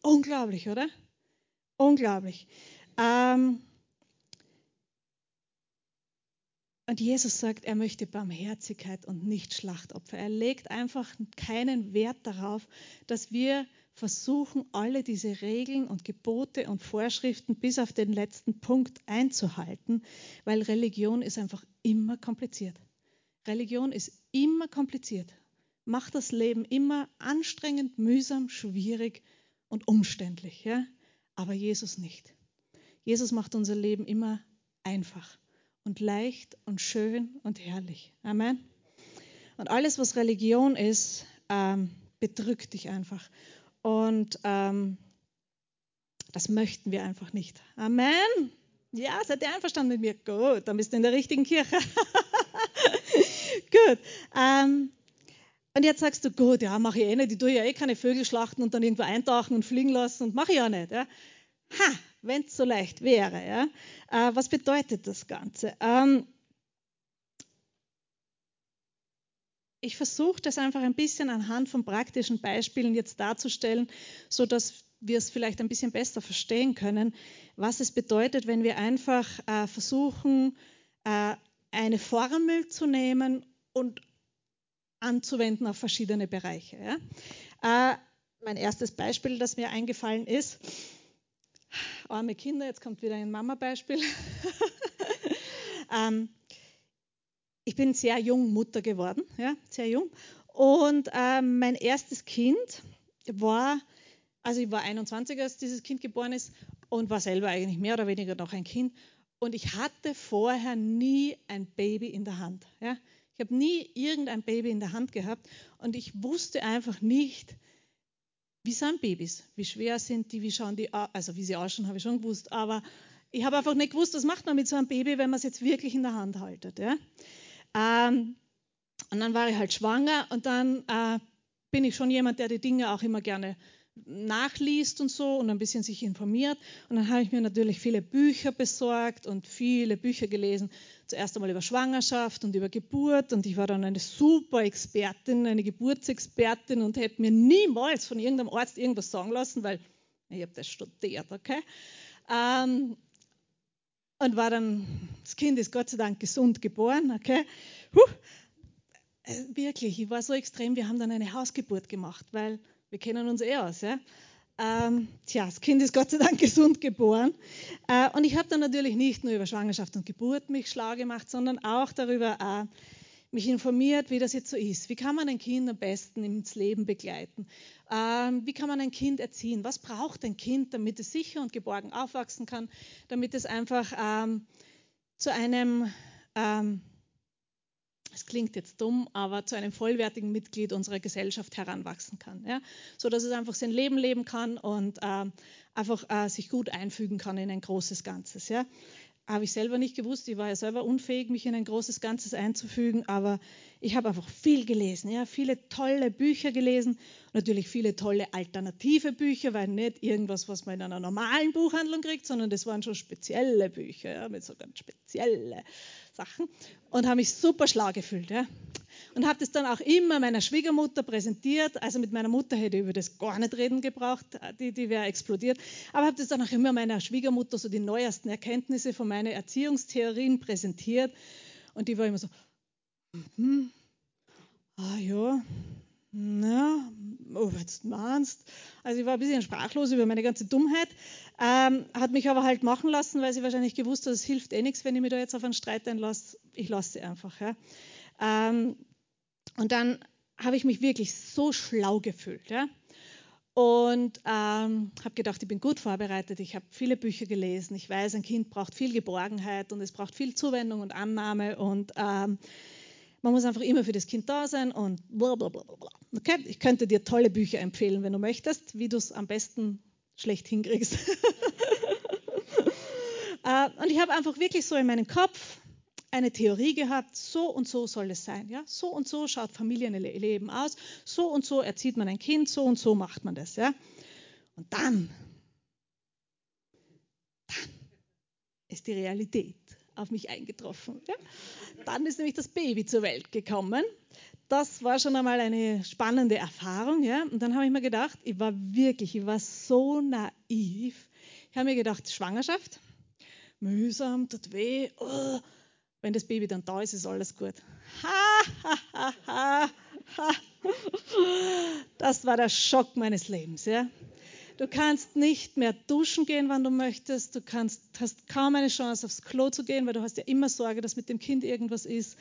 Unglaublich, oder? Unglaublich. Ähm und Jesus sagt, er möchte Barmherzigkeit und nicht Schlachtopfer. Er legt einfach keinen Wert darauf, dass wir versuchen, alle diese Regeln und Gebote und Vorschriften bis auf den letzten Punkt einzuhalten, weil Religion ist einfach immer kompliziert. Religion ist immer kompliziert macht das Leben immer anstrengend, mühsam, schwierig und umständlich. Ja? Aber Jesus nicht. Jesus macht unser Leben immer einfach und leicht und schön und herrlich. Amen. Und alles, was Religion ist, ähm, bedrückt dich einfach. Und ähm, das möchten wir einfach nicht. Amen. Ja, seid ihr einverstanden mit mir? Gut, dann bist du in der richtigen Kirche. Gut. Ähm, und jetzt sagst du, gut, ja, mache ich eh nicht, ich tue ja eh keine Vögel schlachten und dann irgendwo eintauchen und fliegen lassen und mache ich ja nicht. Ja. Ha, wenn es so leicht wäre. Ja? Äh, was bedeutet das Ganze? Ähm, ich versuche das einfach ein bisschen anhand von praktischen Beispielen jetzt darzustellen, sodass wir es vielleicht ein bisschen besser verstehen können, was es bedeutet, wenn wir einfach äh, versuchen, äh, eine Formel zu nehmen und anzuwenden auf verschiedene Bereiche. Ja? Äh, mein erstes Beispiel, das mir eingefallen ist, arme Kinder, jetzt kommt wieder ein Mama-Beispiel. ähm, ich bin sehr jung Mutter geworden, ja, sehr jung. Und äh, mein erstes Kind war, also ich war 21, als dieses Kind geboren ist und war selber eigentlich mehr oder weniger noch ein Kind. Und ich hatte vorher nie ein Baby in der Hand. Ja. Ich habe nie irgendein Baby in der Hand gehabt und ich wusste einfach nicht, wie sind Babys, wie schwer sind die, wie schauen die aus, also wie sie ausschauen, habe ich schon gewusst, aber ich habe einfach nicht gewusst, was macht man mit so einem Baby, wenn man es jetzt wirklich in der Hand haltet. Ja? Ähm, und dann war ich halt schwanger und dann äh, bin ich schon jemand, der die Dinge auch immer gerne nachliest und so und ein bisschen sich informiert. Und dann habe ich mir natürlich viele Bücher besorgt und viele Bücher gelesen. Zuerst einmal über Schwangerschaft und über Geburt. Und ich war dann eine super Expertin, eine Geburtsexpertin und hätte mir niemals von irgendeinem Arzt irgendwas sagen lassen, weil ich habe das studiert, okay? Ähm, und war dann, das Kind ist Gott sei Dank gesund geboren, okay? Puh, äh, wirklich, ich war so extrem, wir haben dann eine Hausgeburt gemacht, weil wir kennen uns eh aus. Ja? Ähm, tja, das Kind ist Gott sei Dank gesund geboren. Äh, und ich habe dann natürlich nicht nur über Schwangerschaft und Geburt mich schlau gemacht, sondern auch darüber äh, mich informiert, wie das jetzt so ist. Wie kann man ein Kind am besten ins Leben begleiten? Ähm, wie kann man ein Kind erziehen? Was braucht ein Kind, damit es sicher und geborgen aufwachsen kann, damit es einfach ähm, zu einem ähm, es klingt jetzt dumm, aber zu einem vollwertigen Mitglied unserer Gesellschaft heranwachsen kann. Ja? So dass es einfach sein Leben leben kann und äh, einfach äh, sich gut einfügen kann in ein großes Ganzes. Ja? Habe ich selber nicht gewusst, ich war ja selber unfähig, mich in ein großes Ganzes einzufügen, aber ich habe einfach viel gelesen, ja? viele tolle Bücher gelesen, natürlich viele tolle alternative Bücher, weil nicht irgendwas, was man in einer normalen Buchhandlung kriegt, sondern das waren schon spezielle Bücher, ja? mit so ganz spezielle Sachen und habe mich super schlau gefühlt. Ja. Und habe das dann auch immer meiner Schwiegermutter präsentiert. Also mit meiner Mutter hätte ich über das gar nicht reden gebraucht, die, die wäre explodiert. Aber habe das dann auch immer meiner Schwiegermutter so die neuesten Erkenntnisse von meinen Erziehungstheorien präsentiert. Und die war immer so, hm, ah ja, na, oh, jetzt meinst. Also ich war ein bisschen sprachlos über meine ganze Dummheit, ähm, hat mich aber halt machen lassen, weil sie wahrscheinlich gewusst hat, es hilft eh nichts, wenn ich mich da jetzt auf einen Streit einlasse. Ich lasse sie einfach. Ja. Ähm, und dann habe ich mich wirklich so schlau gefühlt. Ja. Und ähm, habe gedacht, ich bin gut vorbereitet. Ich habe viele Bücher gelesen. Ich weiß, ein Kind braucht viel Geborgenheit und es braucht viel Zuwendung und Annahme. Und ähm, man muss einfach immer für das Kind da sein und blablabla. Okay? Ich könnte dir tolle Bücher empfehlen, wenn du möchtest, wie du es am besten schlecht hinkriegst. Äh, und ich habe einfach wirklich so in meinem Kopf eine Theorie gehabt, so und so soll es sein. Ja? So und so schaut Familienleben aus, so und so erzieht man ein Kind, so und so macht man das. Ja? Und dann, dann ist die Realität auf mich eingetroffen. Ja? Dann ist nämlich das Baby zur Welt gekommen. Das war schon einmal eine spannende Erfahrung. Ja? Und dann habe ich mir gedacht, ich war wirklich, ich war so naiv. Ich habe mir gedacht, Schwangerschaft, mühsam, tut weh. Oh. Wenn das Baby dann da ist, ist alles gut. Ha, ha, ha, ha, Das war der Schock meines Lebens. Ja? Du kannst nicht mehr duschen gehen, wann du möchtest. Du kannst, hast kaum eine Chance, aufs Klo zu gehen, weil du hast ja immer Sorge, dass mit dem Kind irgendwas ist.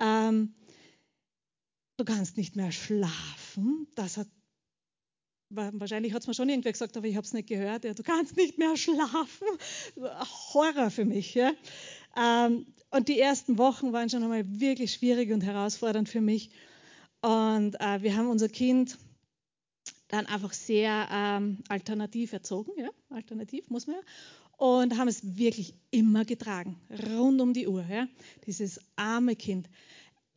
Ähm, du kannst nicht mehr schlafen. Das hat wahrscheinlich hat es mir schon irgendwer gesagt, aber ich habe es nicht gehört. Ja, du kannst nicht mehr schlafen. Horror für mich. Ja. Ähm, und die ersten Wochen waren schon einmal wirklich schwierig und herausfordernd für mich. Und äh, wir haben unser Kind dann einfach sehr ähm, alternativ erzogen, ja, alternativ muss man ja, und haben es wirklich immer getragen, rund um die Uhr, ja, dieses arme Kind.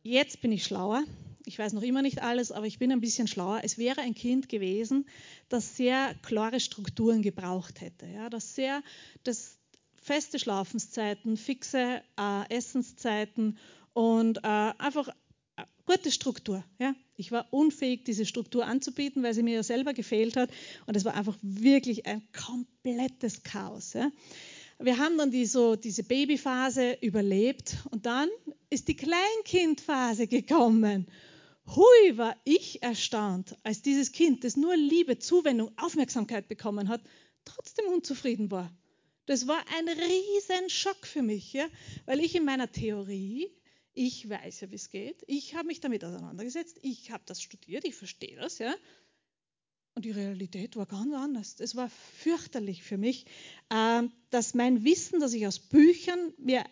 Jetzt bin ich schlauer, ich weiß noch immer nicht alles, aber ich bin ein bisschen schlauer. Es wäre ein Kind gewesen, das sehr klare Strukturen gebraucht hätte. Ja, das sehr, das feste Schlafenszeiten, fixe äh, Essenszeiten und äh, einfach gute Struktur. Ja. Ich war unfähig, diese Struktur anzubieten, weil sie mir ja selber gefehlt hat. Und es war einfach wirklich ein komplettes Chaos. Ja. Wir haben dann die, so, diese Babyphase überlebt und dann ist die Kleinkindphase gekommen. Hui, war ich erstaunt, als dieses Kind, das nur Liebe, Zuwendung, Aufmerksamkeit bekommen hat, trotzdem unzufrieden war. Das war ein riesen Schock für mich, ja? weil ich in meiner Theorie, ich weiß ja, wie es geht, ich habe mich damit auseinandergesetzt, ich habe das studiert, ich verstehe das, ja. Und die Realität war ganz anders. Es war fürchterlich für mich, ähm, dass mein Wissen, das ich aus Büchern mir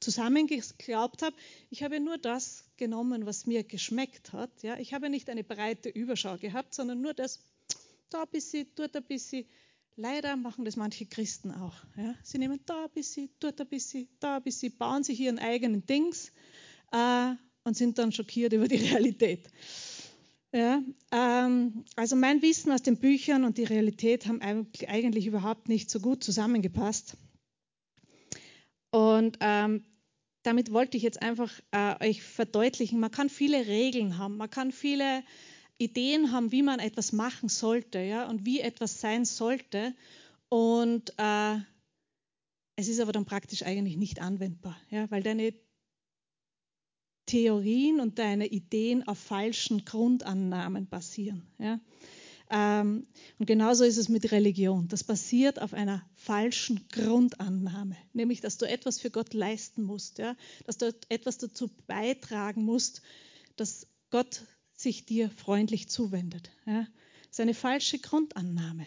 zusammengeglaubt habe, ich habe nur das genommen, was mir geschmeckt hat. Ja, ich habe nicht eine breite Überschau gehabt, sondern nur das, da ein bisschen, dort ein bisschen. Leider machen das manche Christen auch. Ja. Sie nehmen da ein bisschen, dort ein bisschen, da ein bisschen, bauen sich ihren eigenen Dings äh, und sind dann schockiert über die Realität. Ja, ähm, also mein Wissen aus den Büchern und die Realität haben eigentlich überhaupt nicht so gut zusammengepasst. Und ähm, damit wollte ich jetzt einfach äh, euch verdeutlichen, man kann viele Regeln haben, man kann viele Ideen haben, wie man etwas machen sollte ja, und wie etwas sein sollte. Und äh, es ist aber dann praktisch eigentlich nicht anwendbar, ja, weil deine Theorien und deine Ideen auf falschen Grundannahmen basieren. Ja. Ähm, und genauso ist es mit Religion. Das basiert auf einer falschen Grundannahme, nämlich dass du etwas für Gott leisten musst, ja? dass du etwas dazu beitragen musst, dass Gott sich dir freundlich zuwendet. Ja? Das ist eine falsche Grundannahme.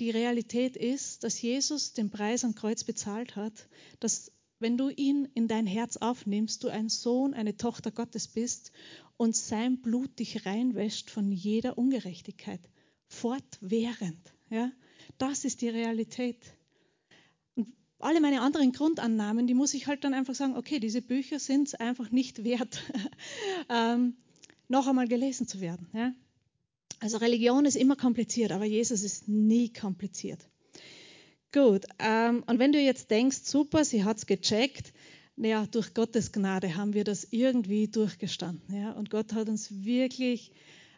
Die Realität ist, dass Jesus den Preis am Kreuz bezahlt hat, dass wenn du ihn in dein Herz aufnimmst, du ein Sohn, eine Tochter Gottes bist und sein Blut dich reinwäscht von jeder Ungerechtigkeit, fortwährend. Ja? Das ist die Realität. Und alle meine anderen Grundannahmen, die muss ich halt dann einfach sagen, okay, diese Bücher sind es einfach nicht wert, ähm, noch einmal gelesen zu werden. Ja? Also Religion ist immer kompliziert, aber Jesus ist nie kompliziert. Gut, ähm, und wenn du jetzt denkst, super, sie hat es gecheckt, naja, durch Gottes Gnade haben wir das irgendwie durchgestanden. Ja? Und Gott hat uns wirklich,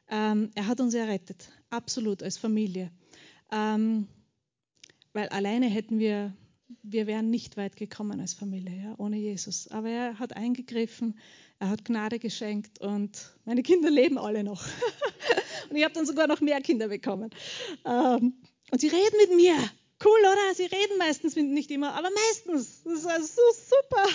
ähm, er hat uns errettet, absolut als Familie. Ähm, weil alleine hätten wir, wir wären nicht weit gekommen als Familie, ja, ohne Jesus. Aber er hat eingegriffen, er hat Gnade geschenkt und meine Kinder leben alle noch. und ich habe dann sogar noch mehr Kinder bekommen. Ähm, und sie reden mit mir. Cool, oder? Sie reden meistens nicht immer, aber meistens. Das ist also super.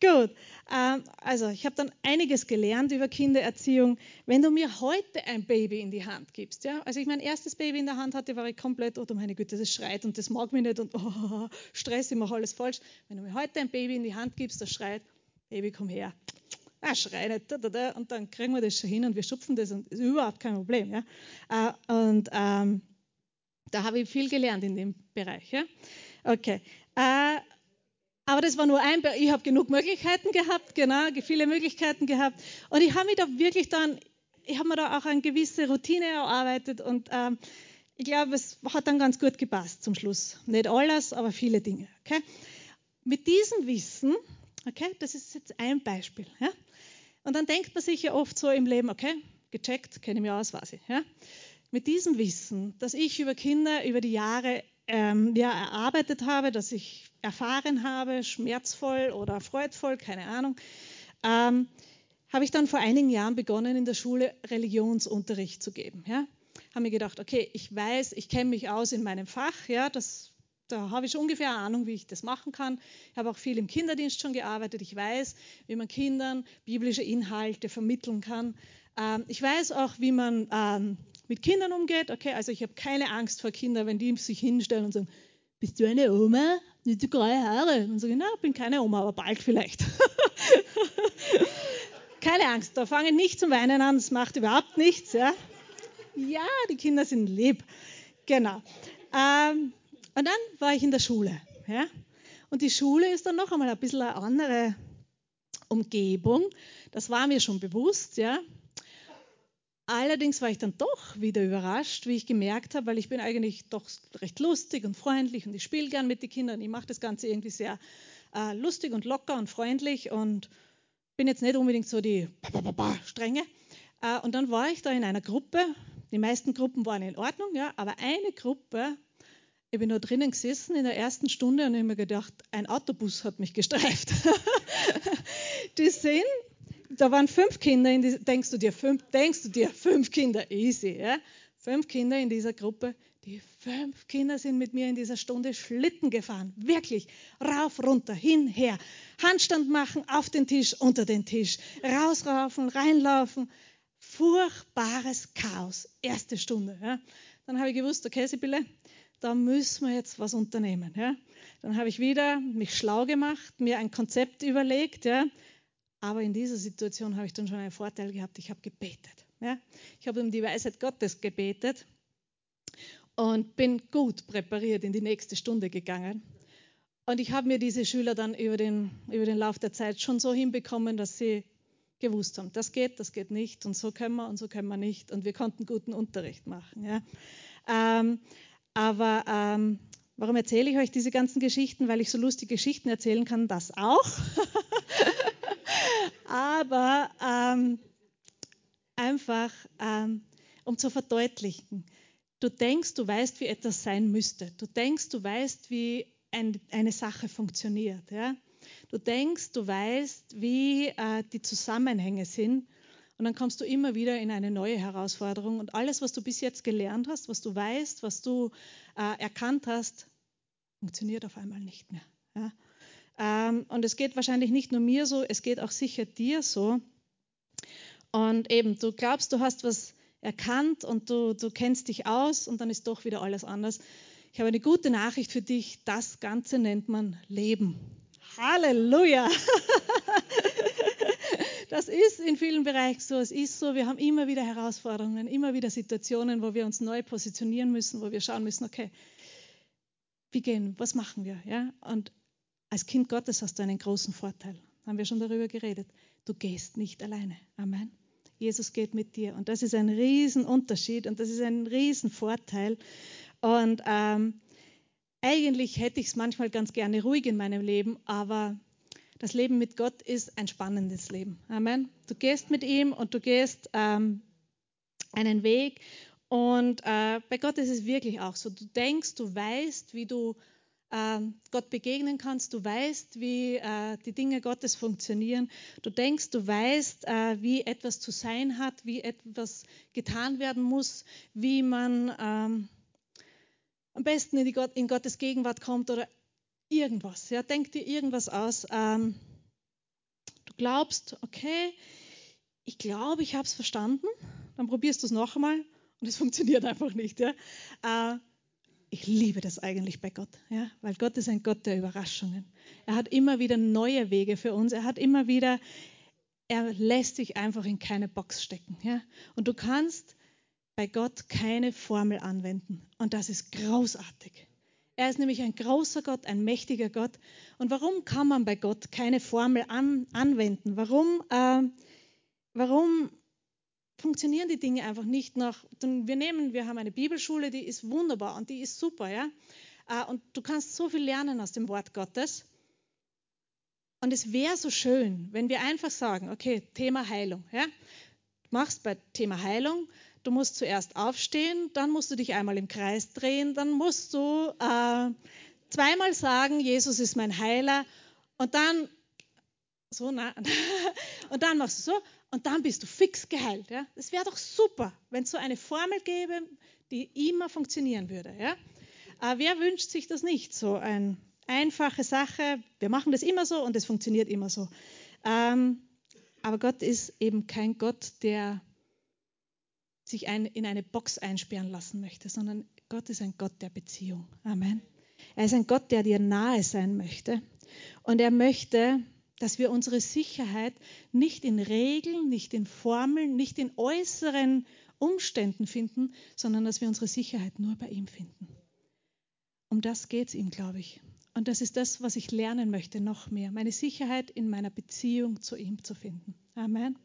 Gut. Ähm, also, ich habe dann einiges gelernt über Kindererziehung. Wenn du mir heute ein Baby in die Hand gibst, ja, als ich mein erstes Baby in der Hand hatte, war ich komplett, oh meine Güte, das schreit und das mag mich nicht und oh, Stress, ich mache alles falsch. Wenn du mir heute ein Baby in die Hand gibst, das schreit, Baby, komm her. Ah, schrei nicht, und dann kriegen wir das schon hin und wir schupfen das und ist überhaupt kein Problem. Ja. Äh, und ähm, da habe ich viel gelernt in dem Bereich. Ja? Okay. Äh, aber das war nur ein, Bereich. ich habe genug Möglichkeiten gehabt, genau, viele Möglichkeiten gehabt. Und ich habe mich da wirklich dann, ich habe mir da auch eine gewisse Routine erarbeitet und ähm, ich glaube, es hat dann ganz gut gepasst zum Schluss. Nicht alles, aber viele Dinge. Okay? Mit diesem Wissen, okay, das ist jetzt ein Beispiel. Ja? Und dann denkt man sich ja oft so im Leben, okay, gecheckt, kenne ich mich aus, weiß ich. Ja? mit diesem Wissen, das ich über Kinder über die Jahre ähm, ja, erarbeitet habe, das ich erfahren habe, schmerzvoll oder freudvoll, keine Ahnung, ähm, habe ich dann vor einigen Jahren begonnen, in der Schule Religionsunterricht zu geben. Ja? Habe mir gedacht, okay, ich weiß, ich kenne mich aus in meinem Fach, ja, das, da habe ich ungefähr eine Ahnung, wie ich das machen kann. Ich habe auch viel im Kinderdienst schon gearbeitet. Ich weiß, wie man Kindern biblische Inhalte vermitteln kann. Ähm, ich weiß auch, wie man ähm, mit Kindern umgeht. Okay, also ich habe keine Angst vor Kindern, wenn die sich hinstellen und sagen, bist du eine Oma? Nicht die graue Haare. Und sage ich, na, bin keine Oma, aber bald vielleicht. keine Angst, da fange ich nicht zum Weinen an, das macht überhaupt nichts. Ja, ja die Kinder sind lieb. Genau. Ähm, und dann war ich in der Schule. Ja? Und die Schule ist dann noch einmal ein bisschen eine andere Umgebung. Das war mir schon bewusst, ja. Allerdings war ich dann doch wieder überrascht, wie ich gemerkt habe, weil ich bin eigentlich doch recht lustig und freundlich und ich spiele gern mit den Kindern. Ich mache das Ganze irgendwie sehr äh, lustig und locker und freundlich und bin jetzt nicht unbedingt so die strenge. Äh, und dann war ich da in einer Gruppe. Die meisten Gruppen waren in Ordnung, ja, aber eine Gruppe, ich bin da drinnen gesessen in der ersten Stunde und habe mir gedacht, ein Autobus hat mich gestreift. die sind da waren fünf Kinder, in die, denkst du dir, fünf, denkst du dir, fünf Kinder, easy, ja? Fünf Kinder in dieser Gruppe. Die fünf Kinder sind mit mir in dieser Stunde Schlitten gefahren. Wirklich. Rauf, runter, hin, her. Handstand machen, auf den Tisch, unter den Tisch. Rausraufen, reinlaufen. Furchtbares Chaos. Erste Stunde. Ja? Dann habe ich gewusst, okay, Sibylle, da müssen wir jetzt was unternehmen. Ja? Dann habe ich wieder mich schlau gemacht, mir ein Konzept überlegt. Ja? Aber in dieser Situation habe ich dann schon einen Vorteil gehabt. Ich habe gebetet. Ja? Ich habe um die Weisheit Gottes gebetet und bin gut präpariert in die nächste Stunde gegangen. Und ich habe mir diese Schüler dann über den, über den Lauf der Zeit schon so hinbekommen, dass sie gewusst haben, das geht, das geht nicht und so können wir und so können wir nicht. Und wir konnten guten Unterricht machen. Ja? Ähm, aber ähm, warum erzähle ich euch diese ganzen Geschichten? Weil ich so lustige Geschichten erzählen kann, das auch. aber ähm, einfach, ähm, um zu verdeutlichen, du denkst, du weißt, wie etwas sein müsste. Du denkst, du weißt, wie ein, eine Sache funktioniert. Ja? Du denkst, du weißt, wie äh, die Zusammenhänge sind. Und dann kommst du immer wieder in eine neue Herausforderung. Und alles, was du bis jetzt gelernt hast, was du weißt, was du äh, erkannt hast, funktioniert auf einmal nicht mehr. Ja? Ähm, und es geht wahrscheinlich nicht nur mir so, es geht auch sicher dir so. Und eben, du glaubst, du hast was erkannt und du, du kennst dich aus und dann ist doch wieder alles anders. Ich habe eine gute Nachricht für dich. Das Ganze nennt man Leben. Halleluja! Das ist in vielen Bereichen so. Es ist so, wir haben immer wieder Herausforderungen, immer wieder Situationen, wo wir uns neu positionieren müssen, wo wir schauen müssen, okay, wie gehen, was machen wir? Ja? Und als Kind Gottes hast du einen großen Vorteil. Haben wir schon darüber geredet. Du gehst nicht alleine. Amen. Jesus geht mit dir. Und das ist ein Riesenunterschied und das ist ein Riesenvorteil. Und ähm, eigentlich hätte ich es manchmal ganz gerne ruhig in meinem Leben, aber das Leben mit Gott ist ein spannendes Leben. Amen. Du gehst mit ihm und du gehst ähm, einen Weg. Und äh, bei Gott ist es wirklich auch so. Du denkst, du weißt, wie du ähm, Gott begegnen kannst, du weißt, wie äh, die Dinge Gottes funktionieren, du denkst, du weißt, äh, wie etwas zu sein hat, wie etwas getan werden muss, wie man ähm, am besten in, Gott, in, Gottes Gegenwart kommt oder irgendwas. Ja, denk dir irgendwas aus. Ähm, du glaubst, okay, ich glaube, ich habe es verstanden, dann probierst du es noch einmal und es funktioniert einfach nicht. Ja. Äh, ich liebe das eigentlich bei Gott, ja, weil Gott ist ein Gott der Überraschungen. Er hat immer wieder neue Wege für uns. Er hat immer wieder, er lässt sich einfach in keine Box stecken, ja. Und du kannst bei Gott keine Formel anwenden. Und das ist großartig. Er ist nämlich ein großer Gott, ein mächtiger Gott. Und warum kann man bei Gott keine Formel an, anwenden? Warum, äh, warum funktionieren die Dinge einfach nicht nach. Wir nehmen, wir haben eine Bibelschule, die ist wunderbar und die ist super, ja. Äh, und du kannst so viel lernen aus dem Wort Gottes. Und es wäre so schön, wenn wir einfach sagen, okay, Thema Heilung, ja. Machst bei Thema Heilung, du musst zuerst aufstehen, dann musst du dich einmal im Kreis drehen, dann musst du äh, zweimal sagen, Jesus ist mein Heiler und dann so, na, und dann machst du so und dann bist du fix geheilt. Ja? Das wäre doch super, wenn es so eine Formel gäbe, die immer funktionieren würde. Ja? Aber wer wünscht sich das nicht? So eine einfache Sache, wir machen das immer so und es funktioniert immer so. Ähm, aber Gott ist eben kein Gott, der sich ein, in eine Box einsperren lassen möchte, sondern Gott ist ein Gott der Beziehung. Amen. Er ist ein Gott, der dir nahe sein möchte. Und er möchte, dass wir unsere Sicherheit nicht in Regeln, nicht in Formeln, nicht in äußeren Umständen finden, sondern dass wir unsere Sicherheit nur bei ihm finden. Um das geht es ihm, glaube ich. Und das ist das, was ich lernen möchte, noch mehr. Meine Sicherheit in meiner Beziehung zu ihm zu finden. Amen.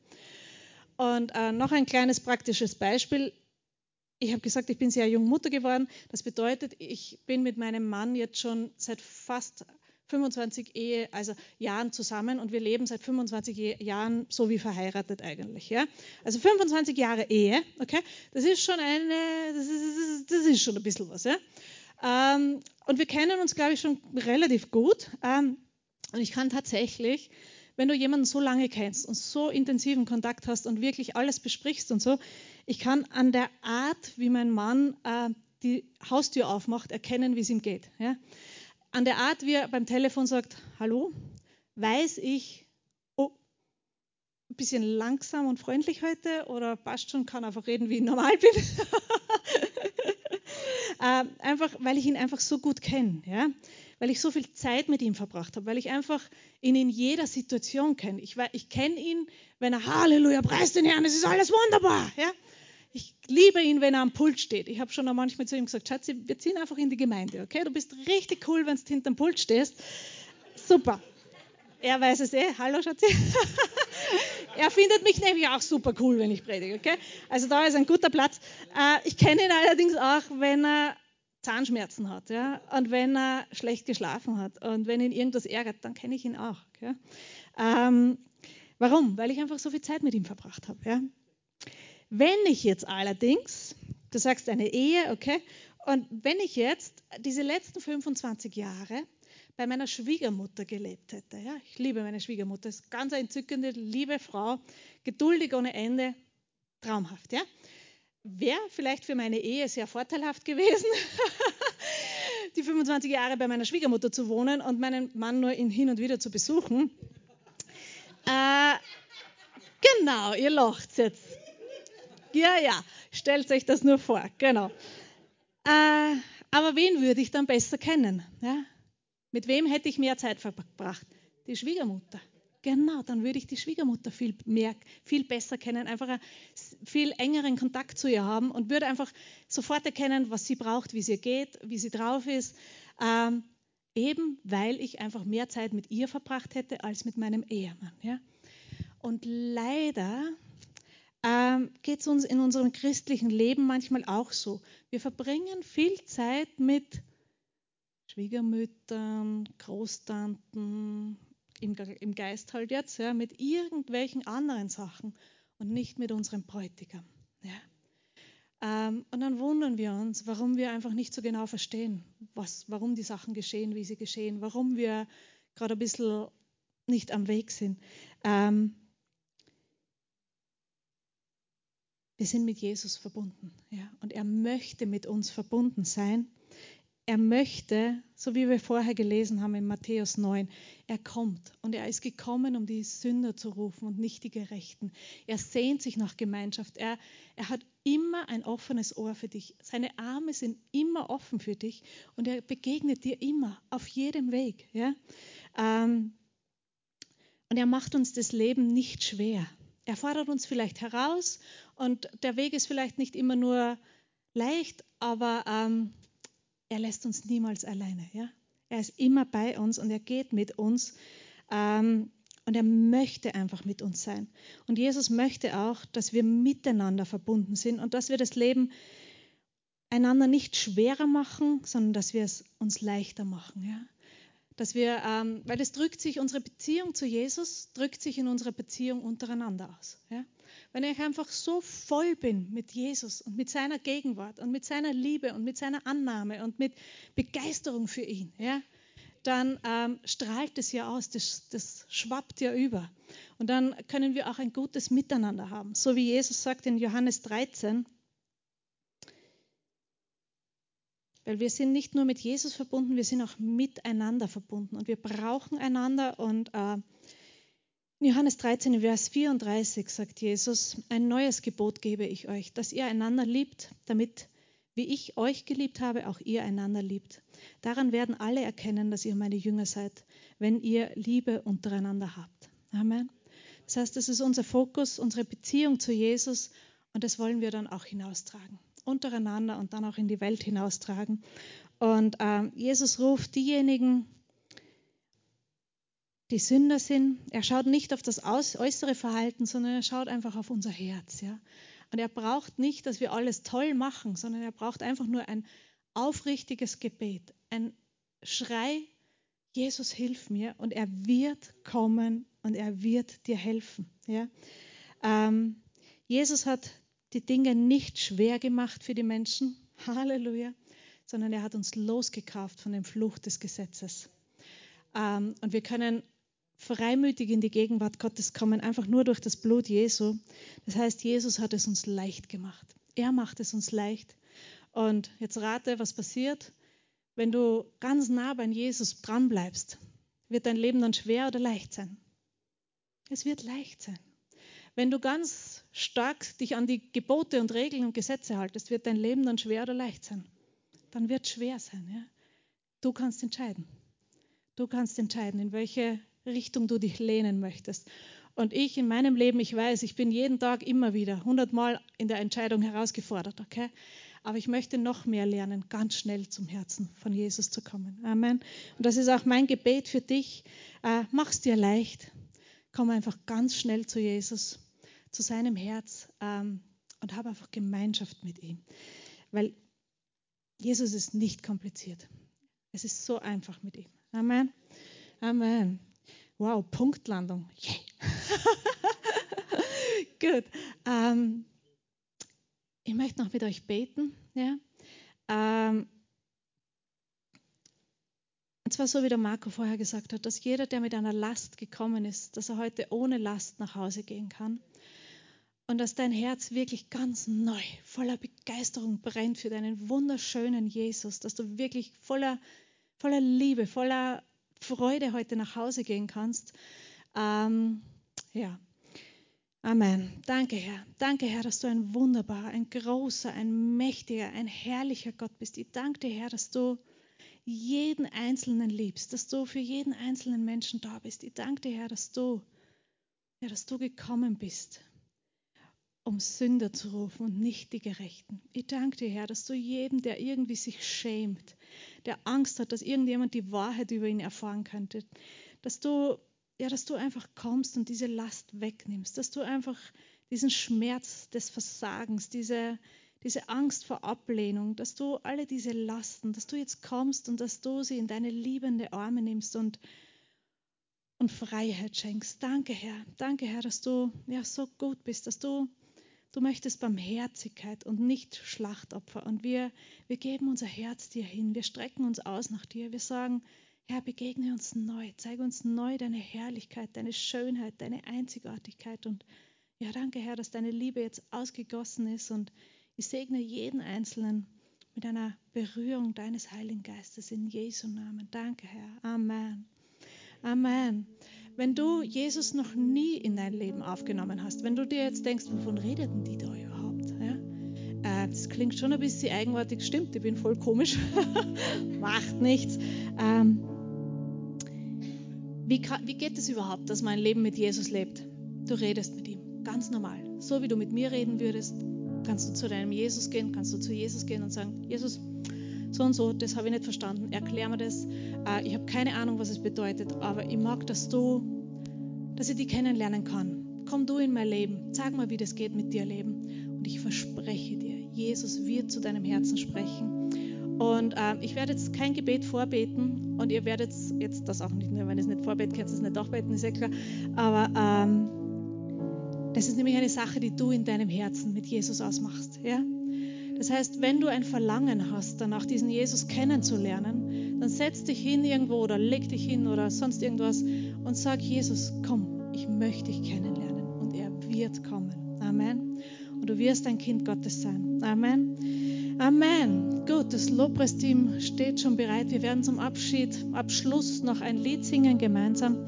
Und äh, noch ein kleines praktisches Beispiel. Ich habe gesagt, ich bin sehr jung Mutter geworden. Das bedeutet, ich bin mit meinem Mann jetzt schon seit fast 25 Ehe, also Jahren zusammen und wir leben seit 25 Jahren so wie verheiratet eigentlich. Ja? Also 25 Jahre Ehe, okay? Das ist schon eine, das ist, das ist schon ein bisschen was. Ja? Ähm, und wir kennen uns, glaube ich, schon relativ gut. Ähm, und ich kann tatsächlich, wenn du jemanden so lange kennst und so intensiven Kontakt hast und wirklich alles besprichst und so, ich kann an der Art, wie mein Mann äh, die Haustür aufmacht, erkennen, wie es ihm geht. Ja? an der Art, wie er beim Telefon sagt, hallo, weiß ich, oh, ein bisschen langsam und freundlich heute oder passt schon, kann einfach reden, wie ich normal bin. äh, einfach, weil ich ihn einfach so gut kenne, ja? Weil ich so viel Zeit mit ihm verbracht habe, weil ich einfach ihn in jeder Situation kenne. Ich, ich kenne ihn, wenn er Halleluja, preis den Herrn, es ist alles wunderbar. Ja? Ich liebe ihn, wenn er am Pult steht. Ich habe schon auch manchmal zu ihm gesagt, Schatzi, wir ziehen einfach in die Gemeinde, okay? Du bist richtig cool, wenn du hinterm Pult stehst. Super. Er weiß es eh. Hallo, Schatzi. er findet mich nämlich auch super cool, wenn ich predige, okay? Also da ist ein guter Platz. Äh, ich kenne ihn allerdings auch, wenn er Zahnschmerzen hat, ja? Und wenn er schlecht geschlafen hat und wenn ihn irgendwas ärgert, dann kenne ich ihn auch? Ähm, warum? Weil ich einfach so viel Zeit mit ihm verbracht habe, ja? Wenn ich jetzt allerdings, du sagst eine Ehe, okay, und wenn ich jetzt diese letzten 25 Jahre bei meiner Schwiegermutter gelebt hätte, ja, ich liebe meine Schwiegermutter, ist ganz eine entzückende, liebe Frau, geduldig ohne Ende, traumhaft, ja. Wäre vielleicht für meine Ehe sehr vorteilhaft gewesen, die 25 Jahre bei meiner Schwiegermutter zu wohnen und meinen Mann nur hin und wieder zu besuchen. Äh, genau, ihr lacht jetzt. Ja, ja, stellt euch das nur vor, genau. Äh, aber wen würde ich dann besser kennen? Ja? Mit wem hätte ich mehr Zeit verbracht? Die Schwiegermutter. Genau, dann würde ich die Schwiegermutter viel mehr, viel besser kennen, einfach einen viel engeren Kontakt zu ihr haben und würde einfach sofort erkennen, was sie braucht, wie es ihr geht, wie sie drauf ist. Ähm, eben weil ich einfach mehr Zeit mit ihr verbracht hätte als mit meinem Ehemann. Ja? Und leider ähm, geht es uns in unserem christlichen Leben manchmal auch so. Wir verbringen viel Zeit mit Schwiegermüttern, Großtanten, im, im Geist halt jetzt, ja, mit irgendwelchen anderen Sachen und nicht mit unserem Bräutigam. Ja. Ähm, und dann wundern wir uns, warum wir einfach nicht so genau verstehen, was, warum die Sachen geschehen, wie sie geschehen, warum wir gerade ein bisschen nicht am Weg sind. Ähm, Wir sind mit Jesus verbunden. Ja? Und er möchte mit uns verbunden sein. Er möchte, so wie wir vorher gelesen haben in Matthäus 9, er kommt und er ist gekommen, um die Sünder zu rufen und nicht die Gerechten. Er sehnt sich nach Gemeinschaft. Er, er hat immer ein offenes Ohr für dich. Seine Arme sind immer offen für dich und er begegnet dir immer auf jedem Weg. Ja? Ähm, und er macht uns das Leben nicht schwer. Er fordert uns vielleicht heraus und der Weg ist vielleicht nicht immer nur leicht, aber ähm, er lässt uns niemals alleine. Ja? Er ist immer bei uns und er geht mit uns ähm, und er möchte einfach mit uns sein. Und Jesus möchte auch, dass wir miteinander verbunden sind und dass wir das Leben einander nicht schwerer machen, sondern dass wir es uns leichter machen. Ja? Dass wir, ähm, weil es drückt sich, unsere Beziehung zu Jesus drückt sich in unserer Beziehung untereinander aus. Ja? Wenn ich einfach so voll bin mit Jesus und mit seiner Gegenwart und mit seiner Liebe und mit seiner Annahme und mit Begeisterung für ihn, ja, dann ähm, strahlt es ja aus, das, das schwappt ja über. Und dann können wir auch ein gutes Miteinander haben. So wie Jesus sagt in Johannes 13, Weil wir sind nicht nur mit Jesus verbunden, wir sind auch miteinander verbunden und wir brauchen einander. Und äh, in Johannes 13, Vers 34 sagt Jesus, ein neues Gebot gebe ich euch, dass ihr einander liebt, damit, wie ich euch geliebt habe, auch ihr einander liebt. Daran werden alle erkennen, dass ihr meine Jünger seid, wenn ihr Liebe untereinander habt. Amen. Das heißt, das ist unser Fokus, unsere Beziehung zu Jesus und das wollen wir dann auch hinaustragen untereinander und dann auch in die Welt hinaustragen. Und äh, Jesus ruft diejenigen die Sünder sind. Er schaut nicht auf das äußere Verhalten, sondern er schaut einfach auf unser Herz. Ja? Und er braucht nicht, dass wir alles toll machen, sondern er braucht einfach nur ein aufrichtiges Gebet, ein Schrei, Jesus, hilf mir. Und er wird kommen und er wird dir helfen. Ja? Ähm, Jesus hat die Dinge nicht schwer gemacht für die Menschen. Halleluja. Sondern er hat uns losgekauft von dem Fluch des Gesetzes. Ähm, und wir können freimütig in die Gegenwart Gottes kommen, einfach nur durch das Blut Jesu. Das heißt, Jesus hat es uns leicht gemacht. Er macht es uns leicht. Und jetzt rate, was passiert. Wenn du ganz nah bei Jesus dran bleibst, wird dein Leben dann schwer oder leicht sein? Es wird leicht sein. Wenn du ganz stark dich an die Gebote und Regeln und Gesetze haltest, wird dein Leben dann schwer oder leicht sein? Dann wird es schwer sein. Ja? Du kannst entscheiden. Du kannst entscheiden, in welche Richtung du dich lehnen möchtest. Und ich in meinem Leben, ich weiß, ich bin jeden Tag immer wieder hundertmal in der Entscheidung herausgefordert, okay? Aber ich möchte noch mehr lernen, ganz schnell zum Herzen von Jesus zu kommen. Amen. Und das ist auch mein Gebet für dich. Äh, mach's dir leicht. Komm einfach ganz schnell zu Jesus, zu seinem Herz ähm, und habe einfach Gemeinschaft mit ihm. Weil Jesus ist nicht kompliziert. Es ist so einfach mit ihm. Amen. Amen. Wow, Punktlandung. Yeah. Gut. Ähm, ich möchte noch mit euch beten. Ja? Ähm, und zwar so, wie der Marco vorher gesagt hat, dass jeder, der mit einer Last gekommen ist, dass er heute ohne Last nach Hause gehen kann. Und dass dein Herz wirklich ganz neu, voller Begeisterung brennt für deinen wunderschönen Jesus, dass du wirklich voller, voller Liebe, voller Freude heute nach Hause gehen kannst. Ähm, ja. Amen. Danke, Herr. Danke, Herr, dass du ein wunderbarer, ein großer, ein mächtiger, ein herrlicher Gott bist. Ich danke dir, Herr, dass du jeden Einzelnen liebst, dass du für jeden einzelnen Menschen da bist. Ich danke dir, Herr, dass du, ja, dass du gekommen bist, um Sünder zu rufen und nicht die Gerechten. Ich danke dir, Herr, dass du jedem, der irgendwie sich schämt, der Angst hat, dass irgendjemand die Wahrheit über ihn erfahren könnte, dass du, ja, dass du einfach kommst und diese Last wegnimmst, dass du einfach diesen Schmerz des Versagens, diese, diese Angst vor Ablehnung, dass du alle diese Lasten, dass du jetzt kommst und dass du sie in deine liebende Arme nimmst und, und Freiheit schenkst. Danke, Herr. Danke, Herr, dass du ja so gut bist, dass du Du möchtest Barmherzigkeit und nicht Schlachtopfer. Und wir, wir geben unser Herz dir hin. Wir strecken uns aus nach dir. Wir sagen, Herr, begegne uns neu. Zeige uns neu deine Herrlichkeit, deine Schönheit, deine Einzigartigkeit. Und ja, danke, Herr, dass deine Liebe jetzt ausgegossen ist. Und ich segne jeden Einzelnen mit einer Berührung deines Heiligen Geistes in Jesu Namen. Danke, Herr. Amen. Amen. Wenn du Jesus noch nie in dein Leben aufgenommen hast, wenn du dir jetzt denkst, wovon redeten die da überhaupt? Ja? Äh, das klingt schon ein bisschen eigenartig, stimmt, ich bin voll komisch. Macht nichts. Ähm, wie, kann, wie geht es überhaupt, dass man ein Leben mit Jesus lebt? Du redest mit ihm, ganz normal. So wie du mit mir reden würdest, kannst du zu deinem Jesus gehen, kannst du zu Jesus gehen und sagen, Jesus, so und so, das habe ich nicht verstanden, erklär mir das. Äh, ich habe keine Ahnung, was es bedeutet, aber ich mag, dass du, dass ich dich kennenlernen kann. Komm du in mein Leben, sag mal, wie das geht mit dir leben. Und ich verspreche dir, Jesus wird zu deinem Herzen sprechen. Und äh, ich werde jetzt kein Gebet vorbeten und ihr werdet jetzt das auch nicht, mehr, wenn ihr es nicht vorbeten könnt, es nicht auch beten, ist ja klar. Aber ähm, das ist nämlich eine Sache, die du in deinem Herzen mit Jesus ausmachst. Ja? Das heißt, wenn du ein Verlangen hast, danach diesen Jesus kennenzulernen, dann setz dich hin irgendwo oder leg dich hin oder sonst irgendwas und sag, Jesus, komm, ich möchte dich kennenlernen. Und er wird kommen. Amen. Und du wirst ein Kind Gottes sein. Amen. Amen. Gut, das Lobpreisteam steht schon bereit. Wir werden zum Abschied, Abschluss noch ein Lied singen gemeinsam.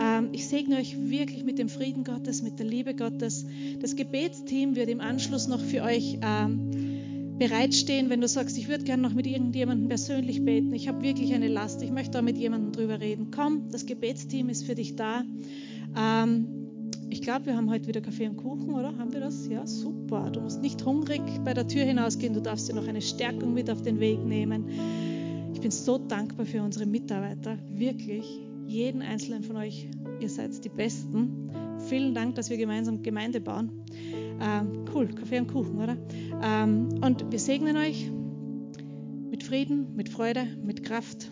Ähm, ich segne euch wirklich mit dem Frieden Gottes, mit der Liebe Gottes. Das Gebetsteam wird im Anschluss noch für euch ähm, bereitstehen, wenn du sagst, ich würde gerne noch mit irgendjemandem persönlich beten. Ich habe wirklich eine Last. Ich möchte da mit jemandem drüber reden. Komm, das Gebetsteam ist für dich da. Ähm, ich glaube, wir haben heute wieder Kaffee und Kuchen, oder? Haben wir das? Ja, super. Du musst nicht hungrig bei der Tür hinausgehen. Du darfst dir noch eine Stärkung mit auf den Weg nehmen. Ich bin so dankbar für unsere Mitarbeiter. Wirklich. jeden einzelnen von euch. Ihr seid die Besten. Vielen Dank, dass wir gemeinsam Gemeinde bauen. Ähm, cool, Kaffee und Kuchen, oder? Ähm, und wir segnen euch mit Frieden, mit Freude, mit Kraft